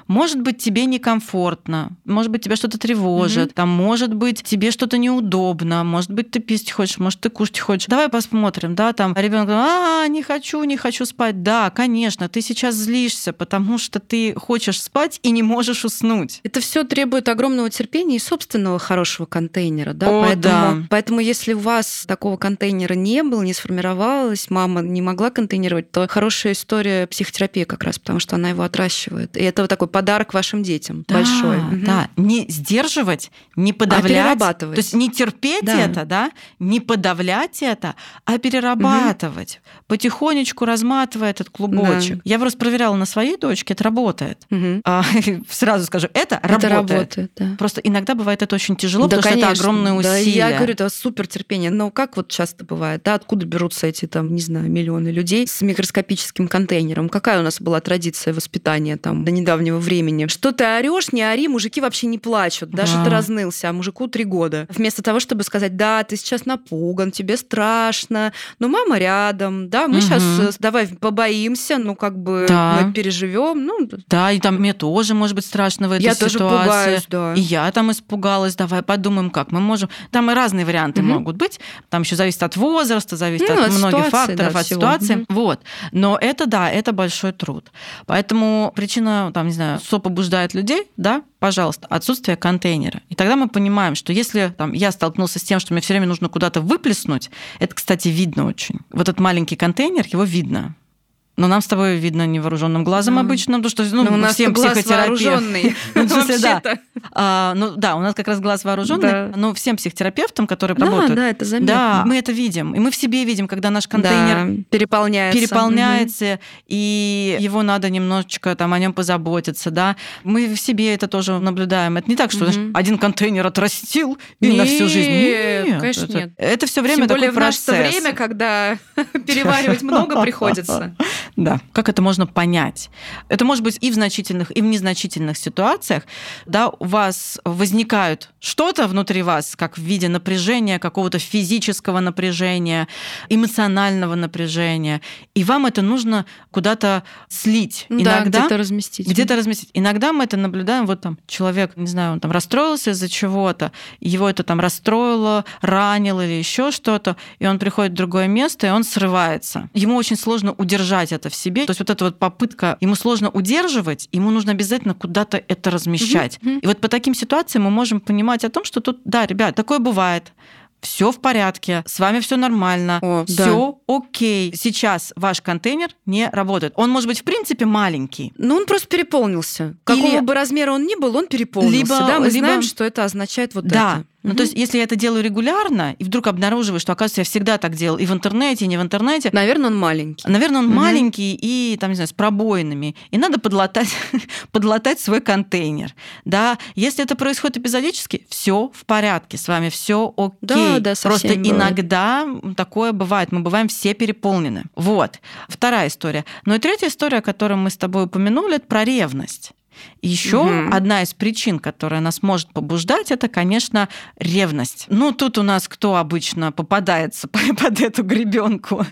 Может быть, тебе некомфортно, может быть, тебя что-то тревожит, mm-hmm. там, может быть, тебе что-то неудобно, может быть, ты пить хочешь, может, ты кушать хочешь. Давай посмотрим, да, там ребенок а, не хочу, не хочу спать. Да, конечно, ты сейчас злишься, потому что ты хочешь спать и не можешь уснуть. Это все требует огромного терпения и собственного хорошего контейнера, да, О, поэтому, да. поэтому если у вас такого контейнера не было, не сформировалось, мама не могла контейнировать, то хорошая история психотерапии как раз, потому что она его отращивает. И это вот такой подарок вашим детям да, большой. Да, угу. не сдерживать, не подавлять. А перерабатывать. То есть не терпеть да. это, да, не подавлять это, а перерабатывать. Угу. Потихонечку разматывая этот клубочек. Да. Я просто проверяла на своей дочке, это работает. Угу. А, сразу скажу, это, это работает. работает да. Просто иногда бывает это очень тяжело, да, потому конечно. что это огромные усилия. Да, я говорю, это супер терпение. Но как вот часто бывает, да, откуда берутся эти, там, не знаю, миллионы людей с микроскопическим контейнером? Какая у нас была традиция воспитания там до недавнего времени. Что ты орешь, не ори, мужики вообще не плачут. Даже а. ты разнылся, а мужику три года. Вместо того, чтобы сказать, да, ты сейчас напуган, тебе страшно, но мама рядом, да, мы угу. сейчас э, давай побоимся, ну как бы да. мы переживем. Ну, да, и там мне тоже может быть страшно в этой я ситуации. Тоже пугаюсь, да. И я там испугалась, давай подумаем, как мы можем. Там и разные варианты угу. могут быть. Там еще зависит от возраста, зависит ну, от, от многих ситуации, факторов, да, от всего. ситуации. Угу. Вот. Но это да, это большой труд. Поэтому причина, там, не знаю, что побуждает людей, да, пожалуйста, отсутствие контейнера. И тогда мы понимаем, что если там, я столкнулся с тем, что мне все время нужно куда-то выплеснуть, это, кстати, видно очень. Вот этот маленький контейнер, его видно. Но нам с тобой видно невооруженным глазом mm. обычно, потому что ну, у нас всем глаз вооруженный. ну, да. А, ну да, у нас как раз глаз вооруженный, да. но всем психотерапевтам, которые да, работают, да, это заметно. Да, мы это видим, и мы в себе видим, когда наш контейнер да, переполняется, переполняется, угу. и его надо немножечко там о нем позаботиться, да. Мы в себе это тоже наблюдаем. Это не так, что угу. знаешь, один контейнер отрастил и нет, на всю жизнь. Нет, конечно это, нет. Это все время Тем более такой в наше время, когда переваривать много приходится. Да. Как это можно понять? Это может быть и в значительных, и в незначительных ситуациях. Да, у вас возникают что-то внутри вас, как в виде напряжения, какого-то физического напряжения, эмоционального напряжения, и вам это нужно куда-то слить. Да, Иногда где-то разместить. Где-то разместить. Иногда мы это наблюдаем, вот там человек, не знаю, он там расстроился из-за чего-то, его это там расстроило, ранило или еще что-то, и он приходит в другое место, и он срывается. Ему очень сложно удержать это в себе. То есть вот эта вот попытка, ему сложно удерживать, ему нужно обязательно куда-то это размещать. Угу. И вот по таким ситуациям мы можем понимать о том, что тут, да, ребят, такое бывает все в порядке, с вами все нормально, все да. окей. Сейчас ваш контейнер не работает. Он может быть в принципе маленький. Ну он просто переполнился. Какого Или... бы размера он ни был, он переполнился. Либо, да, мы либо... знаем, что это означает вот да. это. Ну, mm то есть, если я это делаю регулярно, и вдруг обнаруживаю, что, оказывается, я всегда так делал, и в интернете, и не в интернете. Наверное, он маленький. Наверное, он mm маленький и, там, не знаю, с пробоинами. И надо подлатать, подлатать свой контейнер. Да, если это происходит эпизодически, все в порядке, с вами все окей. Да, да, Просто бывает. иногда такое бывает. Мы бываем все переполнены. Вот. Вторая история. Ну и третья история, которую мы с тобой упомянули, это про ревность. Еще угу. одна из причин, которая нас может побуждать, это, конечно, ревность. Ну, тут у нас кто обычно попадается под эту гребенку?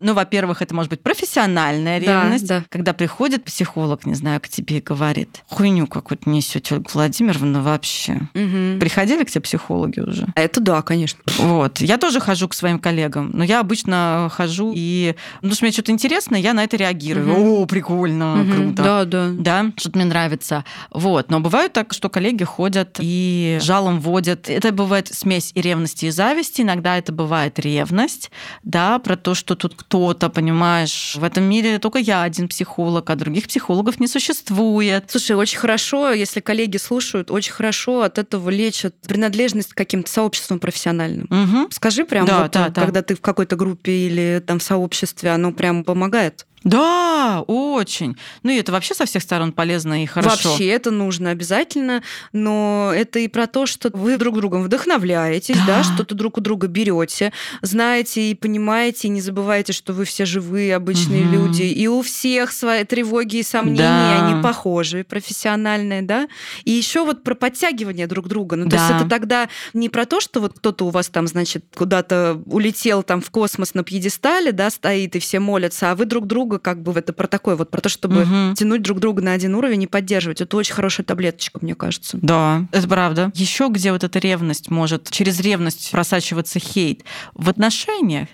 Ну, во-первых, это может быть профессиональная ревность, да, да. когда приходит психолог, не знаю, к тебе и говорит, хуйню какую-то несете, Ольга Владимировна, вообще. Угу. Приходили к тебе психологи уже? А это да, конечно. Вот. Я тоже хожу к своим коллегам, но я обычно хожу и, ну, что мне что-то интересно, я на это реагирую. Угу. О, прикольно, угу. круто. Да, да. Да, что-то мне нравится нравится. Вот. Но бывает так, что коллеги ходят и жалом водят. Это бывает смесь и ревности, и зависти. Иногда это бывает ревность, да, про то, что тут кто-то, понимаешь, в этом мире только я один психолог, а других психологов не существует. Слушай, очень хорошо, если коллеги слушают, очень хорошо от этого лечат принадлежность к каким-то сообществам профессиональным. Угу. Скажи прям, да, вот, да, да. когда ты в какой-то группе или там в сообществе, оно прям помогает. Да, очень. Ну и это вообще со всех сторон полезно и хорошо. Вообще это нужно обязательно, но это и про то, что вы друг другом вдохновляетесь, да, да что-то друг у друга берете, знаете и понимаете, и не забывайте, что вы все живые, обычные угу. люди, и у всех свои тревоги и сомнения, да. они похожие, профессиональные, да. И еще вот про подтягивание друг друга. Ну, то да. есть это тогда не про то, что вот кто-то у вас там, значит, куда-то улетел там в космос на пьедестале, да, стоит, и все молятся, а вы друг друга друга, как бы это про такое вот, про то, чтобы угу. тянуть друг друга на один уровень и поддерживать. Это очень хорошая таблеточка, мне кажется. Да, это правда. Еще где вот эта ревность может, через ревность просачиваться хейт в отношениях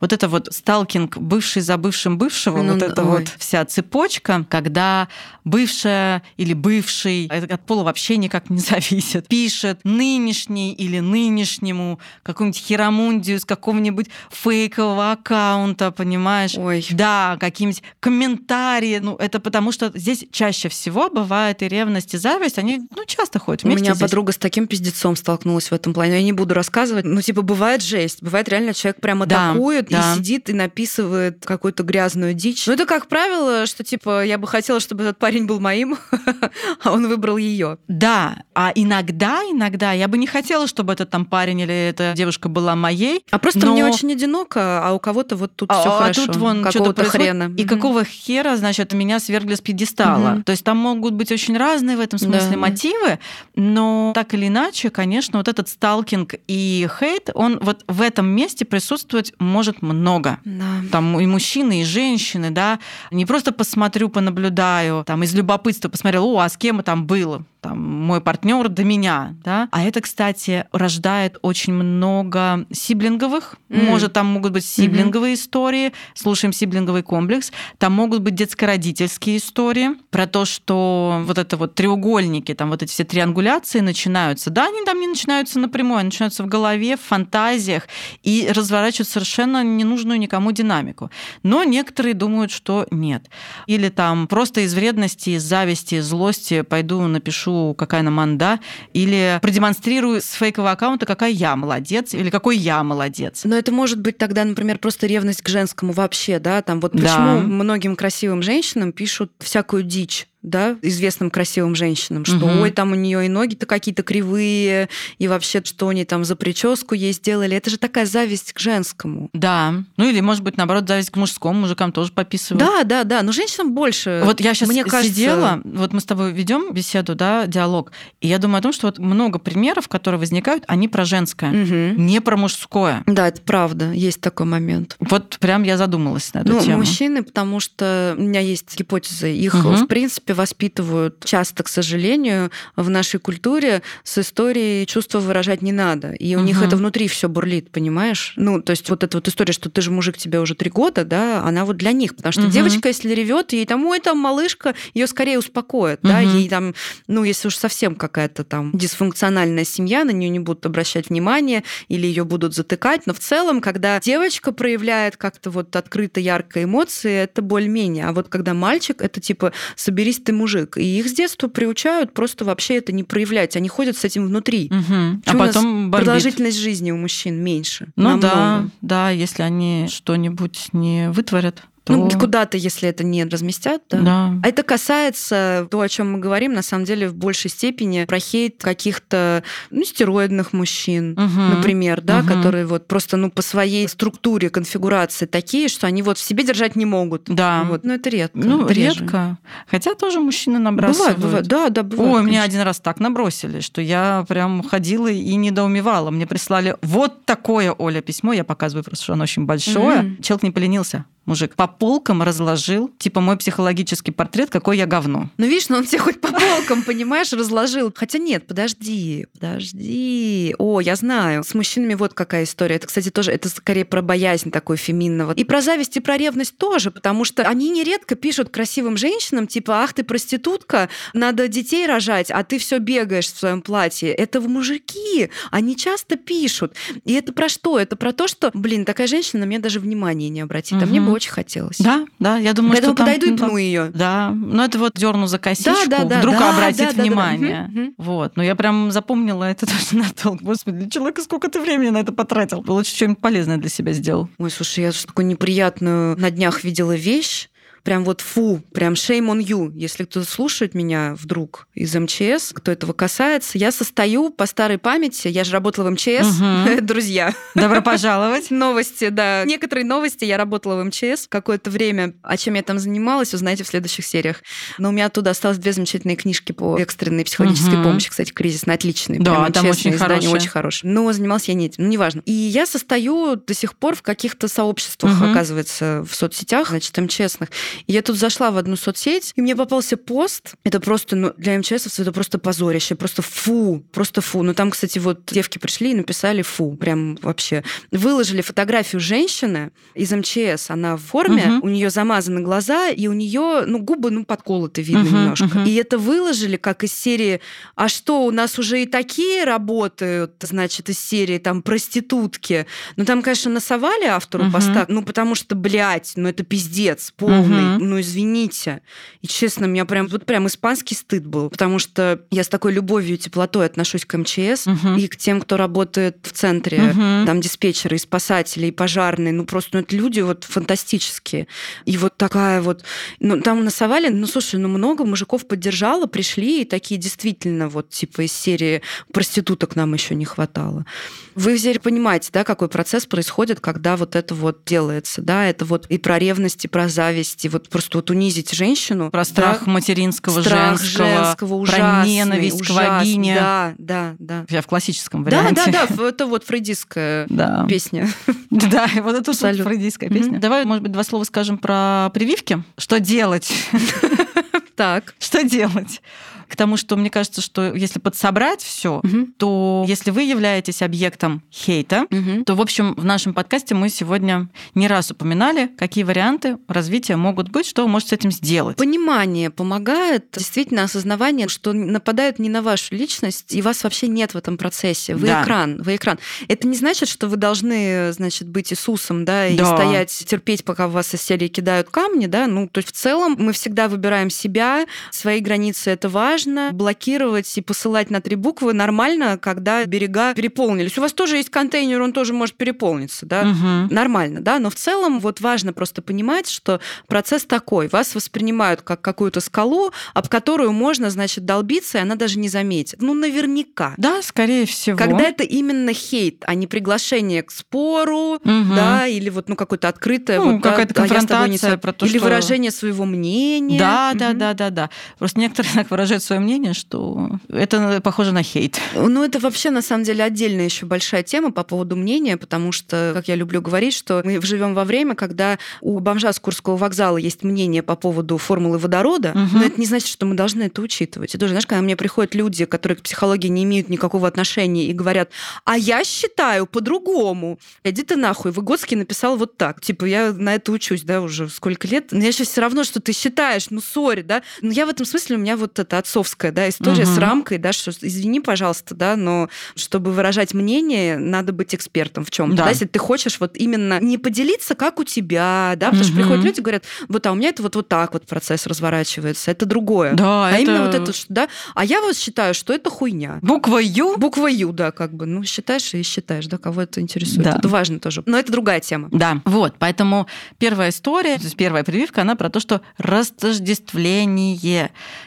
вот это вот сталкинг бывший за бывшим бывшего, ну, вот эта ой. вот вся цепочка, когда бывшая или бывший, это от пола вообще никак не зависит, пишет нынешний или нынешнему какую-нибудь херомундию с какого-нибудь фейкового аккаунта, понимаешь? Ой. Да, какие-нибудь комментарии. Ну, это потому что здесь чаще всего бывает и ревность, и зависть, они, ну, часто ходят вместе У меня здесь. подруга с таким пиздецом столкнулась в этом плане. Я не буду рассказывать. Ну, типа, бывает жесть. Бывает реально человек прямо да. атакует, да. и сидит и написывает какую-то грязную дичь. Ну, это, как правило, что, типа, я бы хотела, чтобы этот парень был моим, а он выбрал ее. Да, а иногда, иногда я бы не хотела, чтобы этот там парень или эта девушка была моей. А просто но... мне очень одиноко, а у кого-то вот тут а, все а хорошо. тут вон какого-то хрена. И mm-hmm. какого хера, значит, меня свергли с пьедестала. Mm-hmm. То есть там могут быть очень разные в этом смысле да. мотивы, но так или иначе, конечно, вот этот сталкинг и хейт, он вот в этом месте присутствовать может может много. Да. Там и мужчины, и женщины, да. Не просто посмотрю, понаблюдаю, там из любопытства посмотрел, о, а с кем там было? Там, мой партнер до меня, да. А это, кстати, рождает очень много сиблинговых, mm. может, там могут быть сиблинговые mm-hmm. истории, слушаем сиблинговый комплекс, там могут быть детско-родительские истории про то, что вот это вот треугольники, там вот эти все триангуляции начинаются. Да, они там не начинаются напрямую, они начинаются в голове, в фантазиях и разворачивают совершенно ненужную никому динамику. Но некоторые думают, что нет. Или там просто из вредности, из зависти, из злости пойду напишу какая она манда, или продемонстрирую с фейкового аккаунта, какая я молодец, или какой я молодец. Но это может быть тогда, например, просто ревность к женскому вообще, да, там вот почему да. многим красивым женщинам пишут всякую дичь да, известным красивым женщинам, что угу. ой, там у нее и ноги-то какие-то кривые, и вообще, что они там за прическу ей сделали. Это же такая зависть к женскому. Да. Ну или, может быть, наоборот, зависть к мужскому, мужикам тоже пописывают. Да, да, да. Но женщинам больше. Вот я сейчас Мне кажется... сидела, вот мы с тобой ведем беседу, да, диалог, и я думаю о том, что вот много примеров, которые возникают, они про женское, угу. не про мужское. Да, это правда, есть такой момент. Вот прям я задумалась на эту ну, тему. мужчины, потому что у меня есть гипотеза, их, угу. в принципе, воспитывают часто, к сожалению, в нашей культуре с историей чувства выражать не надо. И у угу. них это внутри все бурлит, понимаешь? Ну, то есть вот эта вот история, что ты же мужик, тебе уже три года, да, она вот для них. Потому что угу. девочка, если ревет, ей там, ой, там малышка, ее скорее успокоит, угу. да, ей там, ну, если уж совсем какая-то там дисфункциональная семья, на нее не будут обращать внимание или ее будут затыкать. Но в целом, когда девочка проявляет как-то вот открыто яркие эмоции, это более-менее. А вот когда мальчик, это типа соберись ты мужик. И их с детства приучают просто вообще это не проявлять. Они ходят с этим внутри. Угу. А потом продолжительность жизни у мужчин меньше. Ну намного. да, да, если они что-нибудь не вытворят. То... Ну, куда-то, если это не разместят, да. да. А это касается то, о чем мы говорим, на самом деле, в большей степени про хейт каких-то ну, стероидных мужчин, угу. например, да, угу. которые вот просто ну, по своей структуре, конфигурации такие, что они вот в себе держать не могут. Да. Вот. Но это редко. Ну, реже. редко. Хотя тоже мужчины набрасывают. Бывает, бывает. Да, да, бывает. Ой, мне один раз так набросили, что я прям ходила и недоумевала. Мне прислали вот такое, Оля, письмо, я показываю просто, что оно очень большое. Угу. Человек не поленился мужик, по полкам разложил, типа мой психологический портрет, какой я говно. Ну, видишь, ну он тебе хоть по полкам, понимаешь, разложил. Хотя нет, подожди, подожди. О, я знаю. С мужчинами вот какая история. Это, кстати, тоже, это скорее про боязнь такой феминного. И про зависть, и про ревность тоже, потому что они нередко пишут красивым женщинам, типа, ах, ты проститутка, надо детей рожать, а ты все бегаешь в своем платье. Это в мужики. Они часто пишут. И это про что? Это про то, что, блин, такая женщина на меня даже внимания не обратит. Угу. А мне бы очень хотелось. Да, да, я думаю, Поэтому что подойду там, и пну ее. Да, ну это вот дерну за косичку, да, да, да, вдруг да, обратит да, внимание. Да, да. Вот, но я прям запомнила это тоже надолго. Господи, для человека сколько ты времени на это потратил? Лучше что-нибудь полезное для себя сделал. Ой, слушай, я такую неприятную на днях видела вещь прям вот фу, прям shame on you, если кто-то слушает меня вдруг из МЧС, кто этого касается. Я состою по старой памяти, я же работала в МЧС, угу. друзья. Добро пожаловать. Новости, да. Некоторые новости я работала в МЧС какое-то время. А чем я там занималась, узнаете в следующих сериях. Но у меня оттуда осталось две замечательные книжки по экстренной психологической угу. помощи, кстати, кризисной, отличные. Да, Прямо там очень хорошие. очень хорошие. Но занималась я не этим, ну неважно. И я состою до сих пор в каких-то сообществах, угу. оказывается, в соцсетях, значит, МЧСных. И я тут зашла в одну соцсеть, и мне попался пост. Это просто, ну, для МЧСовцев это просто позорище, просто фу, просто фу. Ну, там, кстати, вот девки пришли и написали фу, прям вообще. Выложили фотографию женщины из МЧС, она в форме, угу. у нее замазаны глаза, и у нее, ну, губы, ну, подколоты видно угу, немножко. Угу. И это выложили как из серии, а что, у нас уже и такие работают, значит, из серии там проститутки. Ну, там, конечно, насовали автору угу. поста, ну, потому что, блядь, ну, это пиздец полный, угу. Ну, извините. И, честно, у меня прям, вот прям испанский стыд был, потому что я с такой любовью и теплотой отношусь к МЧС угу. и к тем, кто работает в центре, угу. там, диспетчеры, и спасатели, и пожарные, ну, просто, ну, это люди вот фантастические. И вот такая вот, ну, там насовали, ну, слушай, ну, много мужиков поддержало, пришли, и такие действительно вот, типа, из серии проституток нам еще не хватало. Вы теперь понимаете, да, какой процесс происходит, когда вот это вот делается, да, это вот и про ревность, и про зависть, и вот просто вот унизить женщину. Про страх да? материнского, страх женского, женского ужасный, про ненависть ужасный, к вагине. Да, да, да. Я в классическом варианте. Да, да, да, это вот фрейдистская да. песня. Да, вот это фрейдистская песня. Давай, может быть, два слова скажем про прививки. Что делать? Так. Что делать? к тому, что мне кажется, что если подсобрать все, угу. то если вы являетесь объектом хейта, угу. то, в общем, в нашем подкасте мы сегодня не раз упоминали, какие варианты развития могут быть, что вы можете с этим сделать. Понимание помогает, действительно осознавание, что нападают не на вашу личность, и вас вообще нет в этом процессе. Вы да. экран, вы экран. Это не значит, что вы должны, значит, быть Иисусом, да, и да. стоять, терпеть, пока вас из серии кидают камни, да, ну, то есть в целом мы всегда выбираем себя, свои границы, это важно, важно блокировать и посылать на три буквы нормально, когда берега переполнились. У вас тоже есть контейнер, он тоже может переполниться, да? Угу. Нормально, да? Но в целом вот важно просто понимать, что процесс такой. Вас воспринимают как какую-то скалу, об которую можно, значит, долбиться, и она даже не заметит. Ну, наверняка. Да, скорее всего. Когда это именно хейт, а не приглашение к спору, угу. да, или вот, ну, какое-то открытое... Ну, вот, какая-то да, конфронтация не... про то, Или что... выражение своего мнения. Да, угу. да, да, да, да. Просто некоторые так выражают свое мнение, что это похоже на хейт. Ну, это вообще, на самом деле, отдельная еще большая тема по поводу мнения, потому что, как я люблю говорить, что мы живем во время, когда у бомжа с Курского вокзала есть мнение по поводу формулы водорода, угу. но это не значит, что мы должны это учитывать. И тоже, знаешь, когда мне приходят люди, которые к психологии не имеют никакого отношения и говорят, а я считаю по-другому. Иди ты нахуй, Выгодский написал вот так. Типа, я на это учусь, да, уже сколько лет. Но я сейчас все равно, что ты считаешь, ну, сори, да. Но я в этом смысле, у меня вот это отцовская, да, история угу. с рамкой, да, что извини, пожалуйста, да, но чтобы выражать мнение, надо быть экспертом в чем-то. Да. да. Если ты хочешь вот именно не поделиться, как у тебя, да, потому угу. что приходят люди, говорят, вот, а у меня это вот, вот так вот процесс разворачивается, это другое. Да, а это... именно вот это, да. А я вот считаю, что это хуйня. Буква Ю? Буква Ю, да, как бы. Ну, считаешь и считаешь, да, кого это интересует. Да. Это важно тоже. Но это другая тема. Да, вот. Поэтому первая история, то есть первая прививка, она про то, что растождествление.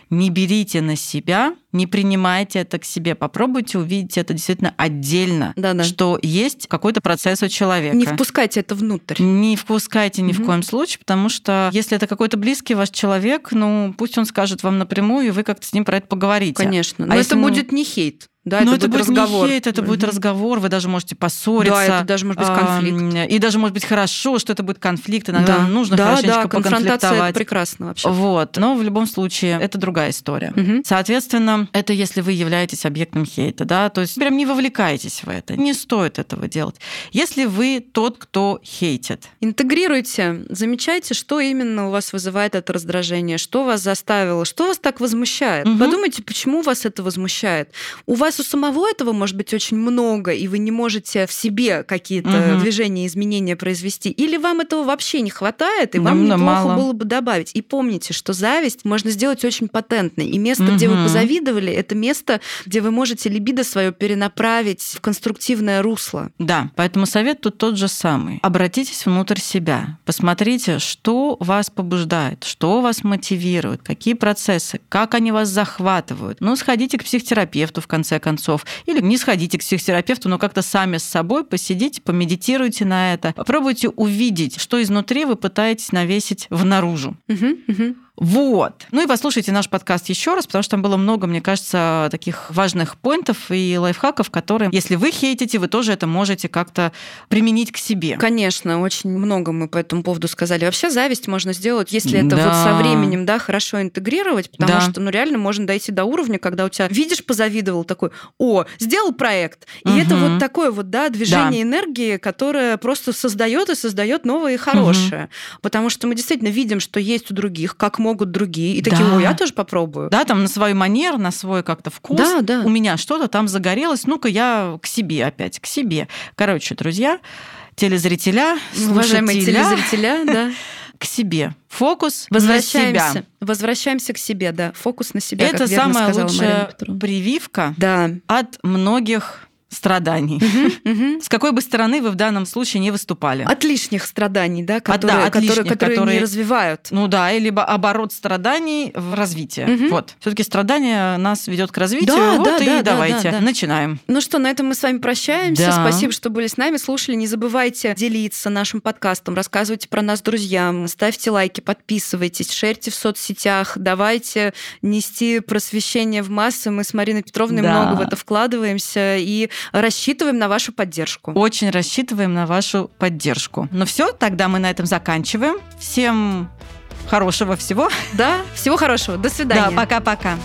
Не берите на себя не принимайте это к себе, попробуйте увидеть это действительно отдельно, Да-да. что есть какой-то процесс у человека. Не впускайте это внутрь. Не впускайте ни угу. в коем случае, потому что если это какой-то близкий ваш человек, ну пусть он скажет вам напрямую, и вы как-то с ним про это поговорите. Конечно. А Но это будет не хейт. Да, Но это, это будет разговор. Не хейт, это будет разговор, вы даже можете поссориться. Да, это даже может быть конфликт. И даже может быть хорошо, что это будет конфликт. Иногда да. нужно да, хорошенечко да, поконфликтовать. Это прекрасно вообще. Вот. Но в любом случае это другая история. Угу. Соответственно, это если вы являетесь объектом хейта, да, то есть прям не вовлекайтесь в это. Не стоит этого делать. Если вы тот, кто хейтит. Интегрируйте, замечайте, что именно у вас вызывает это раздражение, что вас заставило, что вас так возмущает. Угу. Подумайте, почему вас это возмущает. У вас вас у самого этого может быть очень много, и вы не можете в себе какие-то угу. движения, изменения произвести, или вам этого вообще не хватает, и вам Нам неплохо мало. было бы добавить. И помните, что зависть можно сделать очень патентной. И место, угу. где вы позавидовали, это место, где вы можете либидо свое перенаправить в конструктивное русло. Да, поэтому совет тут тот же самый. Обратитесь внутрь себя, посмотрите, что вас побуждает, что вас мотивирует, какие процессы, как они вас захватывают. Ну, сходите к психотерапевту в конце концов, или не сходите к психотерапевту, но как-то сами с собой посидите, помедитируйте на это, попробуйте увидеть, что изнутри вы пытаетесь навесить в наружу. Угу, угу. Вот. Ну и послушайте наш подкаст еще раз, потому что там было много, мне кажется, таких важных поинтов и лайфхаков, которые, если вы хейтите, вы тоже это можете как-то применить к себе. Конечно, очень много мы по этому поводу сказали. Вообще зависть можно сделать, если это да. вот со временем, да, хорошо интегрировать, потому да. что, ну, реально можно дойти до уровня, когда у тебя, видишь, позавидовал такой, о, сделал проект. И угу. это вот такое вот, да, движение да. энергии, которое просто создает и создает новое и хорошее. Угу. Потому что мы действительно видим, что есть у других, как можно могут другие. И такие, да. о, я тоже попробую. Да, там на свой манер, на свой как-то вкус. Да, да. У меня что-то там загорелось. Ну-ка, я к себе опять, к себе. Короче, друзья, телезрителя, Уважаемые телезрителя, да. К себе. Фокус возвращаемся, на себя. Возвращаемся к себе, да. Фокус на себя. Это самая лучшая прививка да. от многих страданий. С какой бы стороны вы в данном случае не выступали? От лишних страданий, да, которые, от, да, от которые, лишних, которые, которые не развивают. Ну да, либо оборот страданий в развитие. Вот. Все-таки страдание нас ведет к развитию. Да, вот да, и да, давайте да, да, да. начинаем. Ну что, на этом мы с вами прощаемся. Да. Спасибо, что были с нами, слушали. Не забывайте делиться нашим подкастом, рассказывайте про нас друзьям, ставьте лайки, подписывайтесь, шерьте в соцсетях, давайте нести просвещение в массы. Мы с Мариной Петровной да. много в это вкладываемся и рассчитываем на вашу поддержку. Очень рассчитываем на вашу поддержку. Ну все, тогда мы на этом заканчиваем. Всем хорошего всего. Да, всего хорошего. До свидания. Да, пока-пока.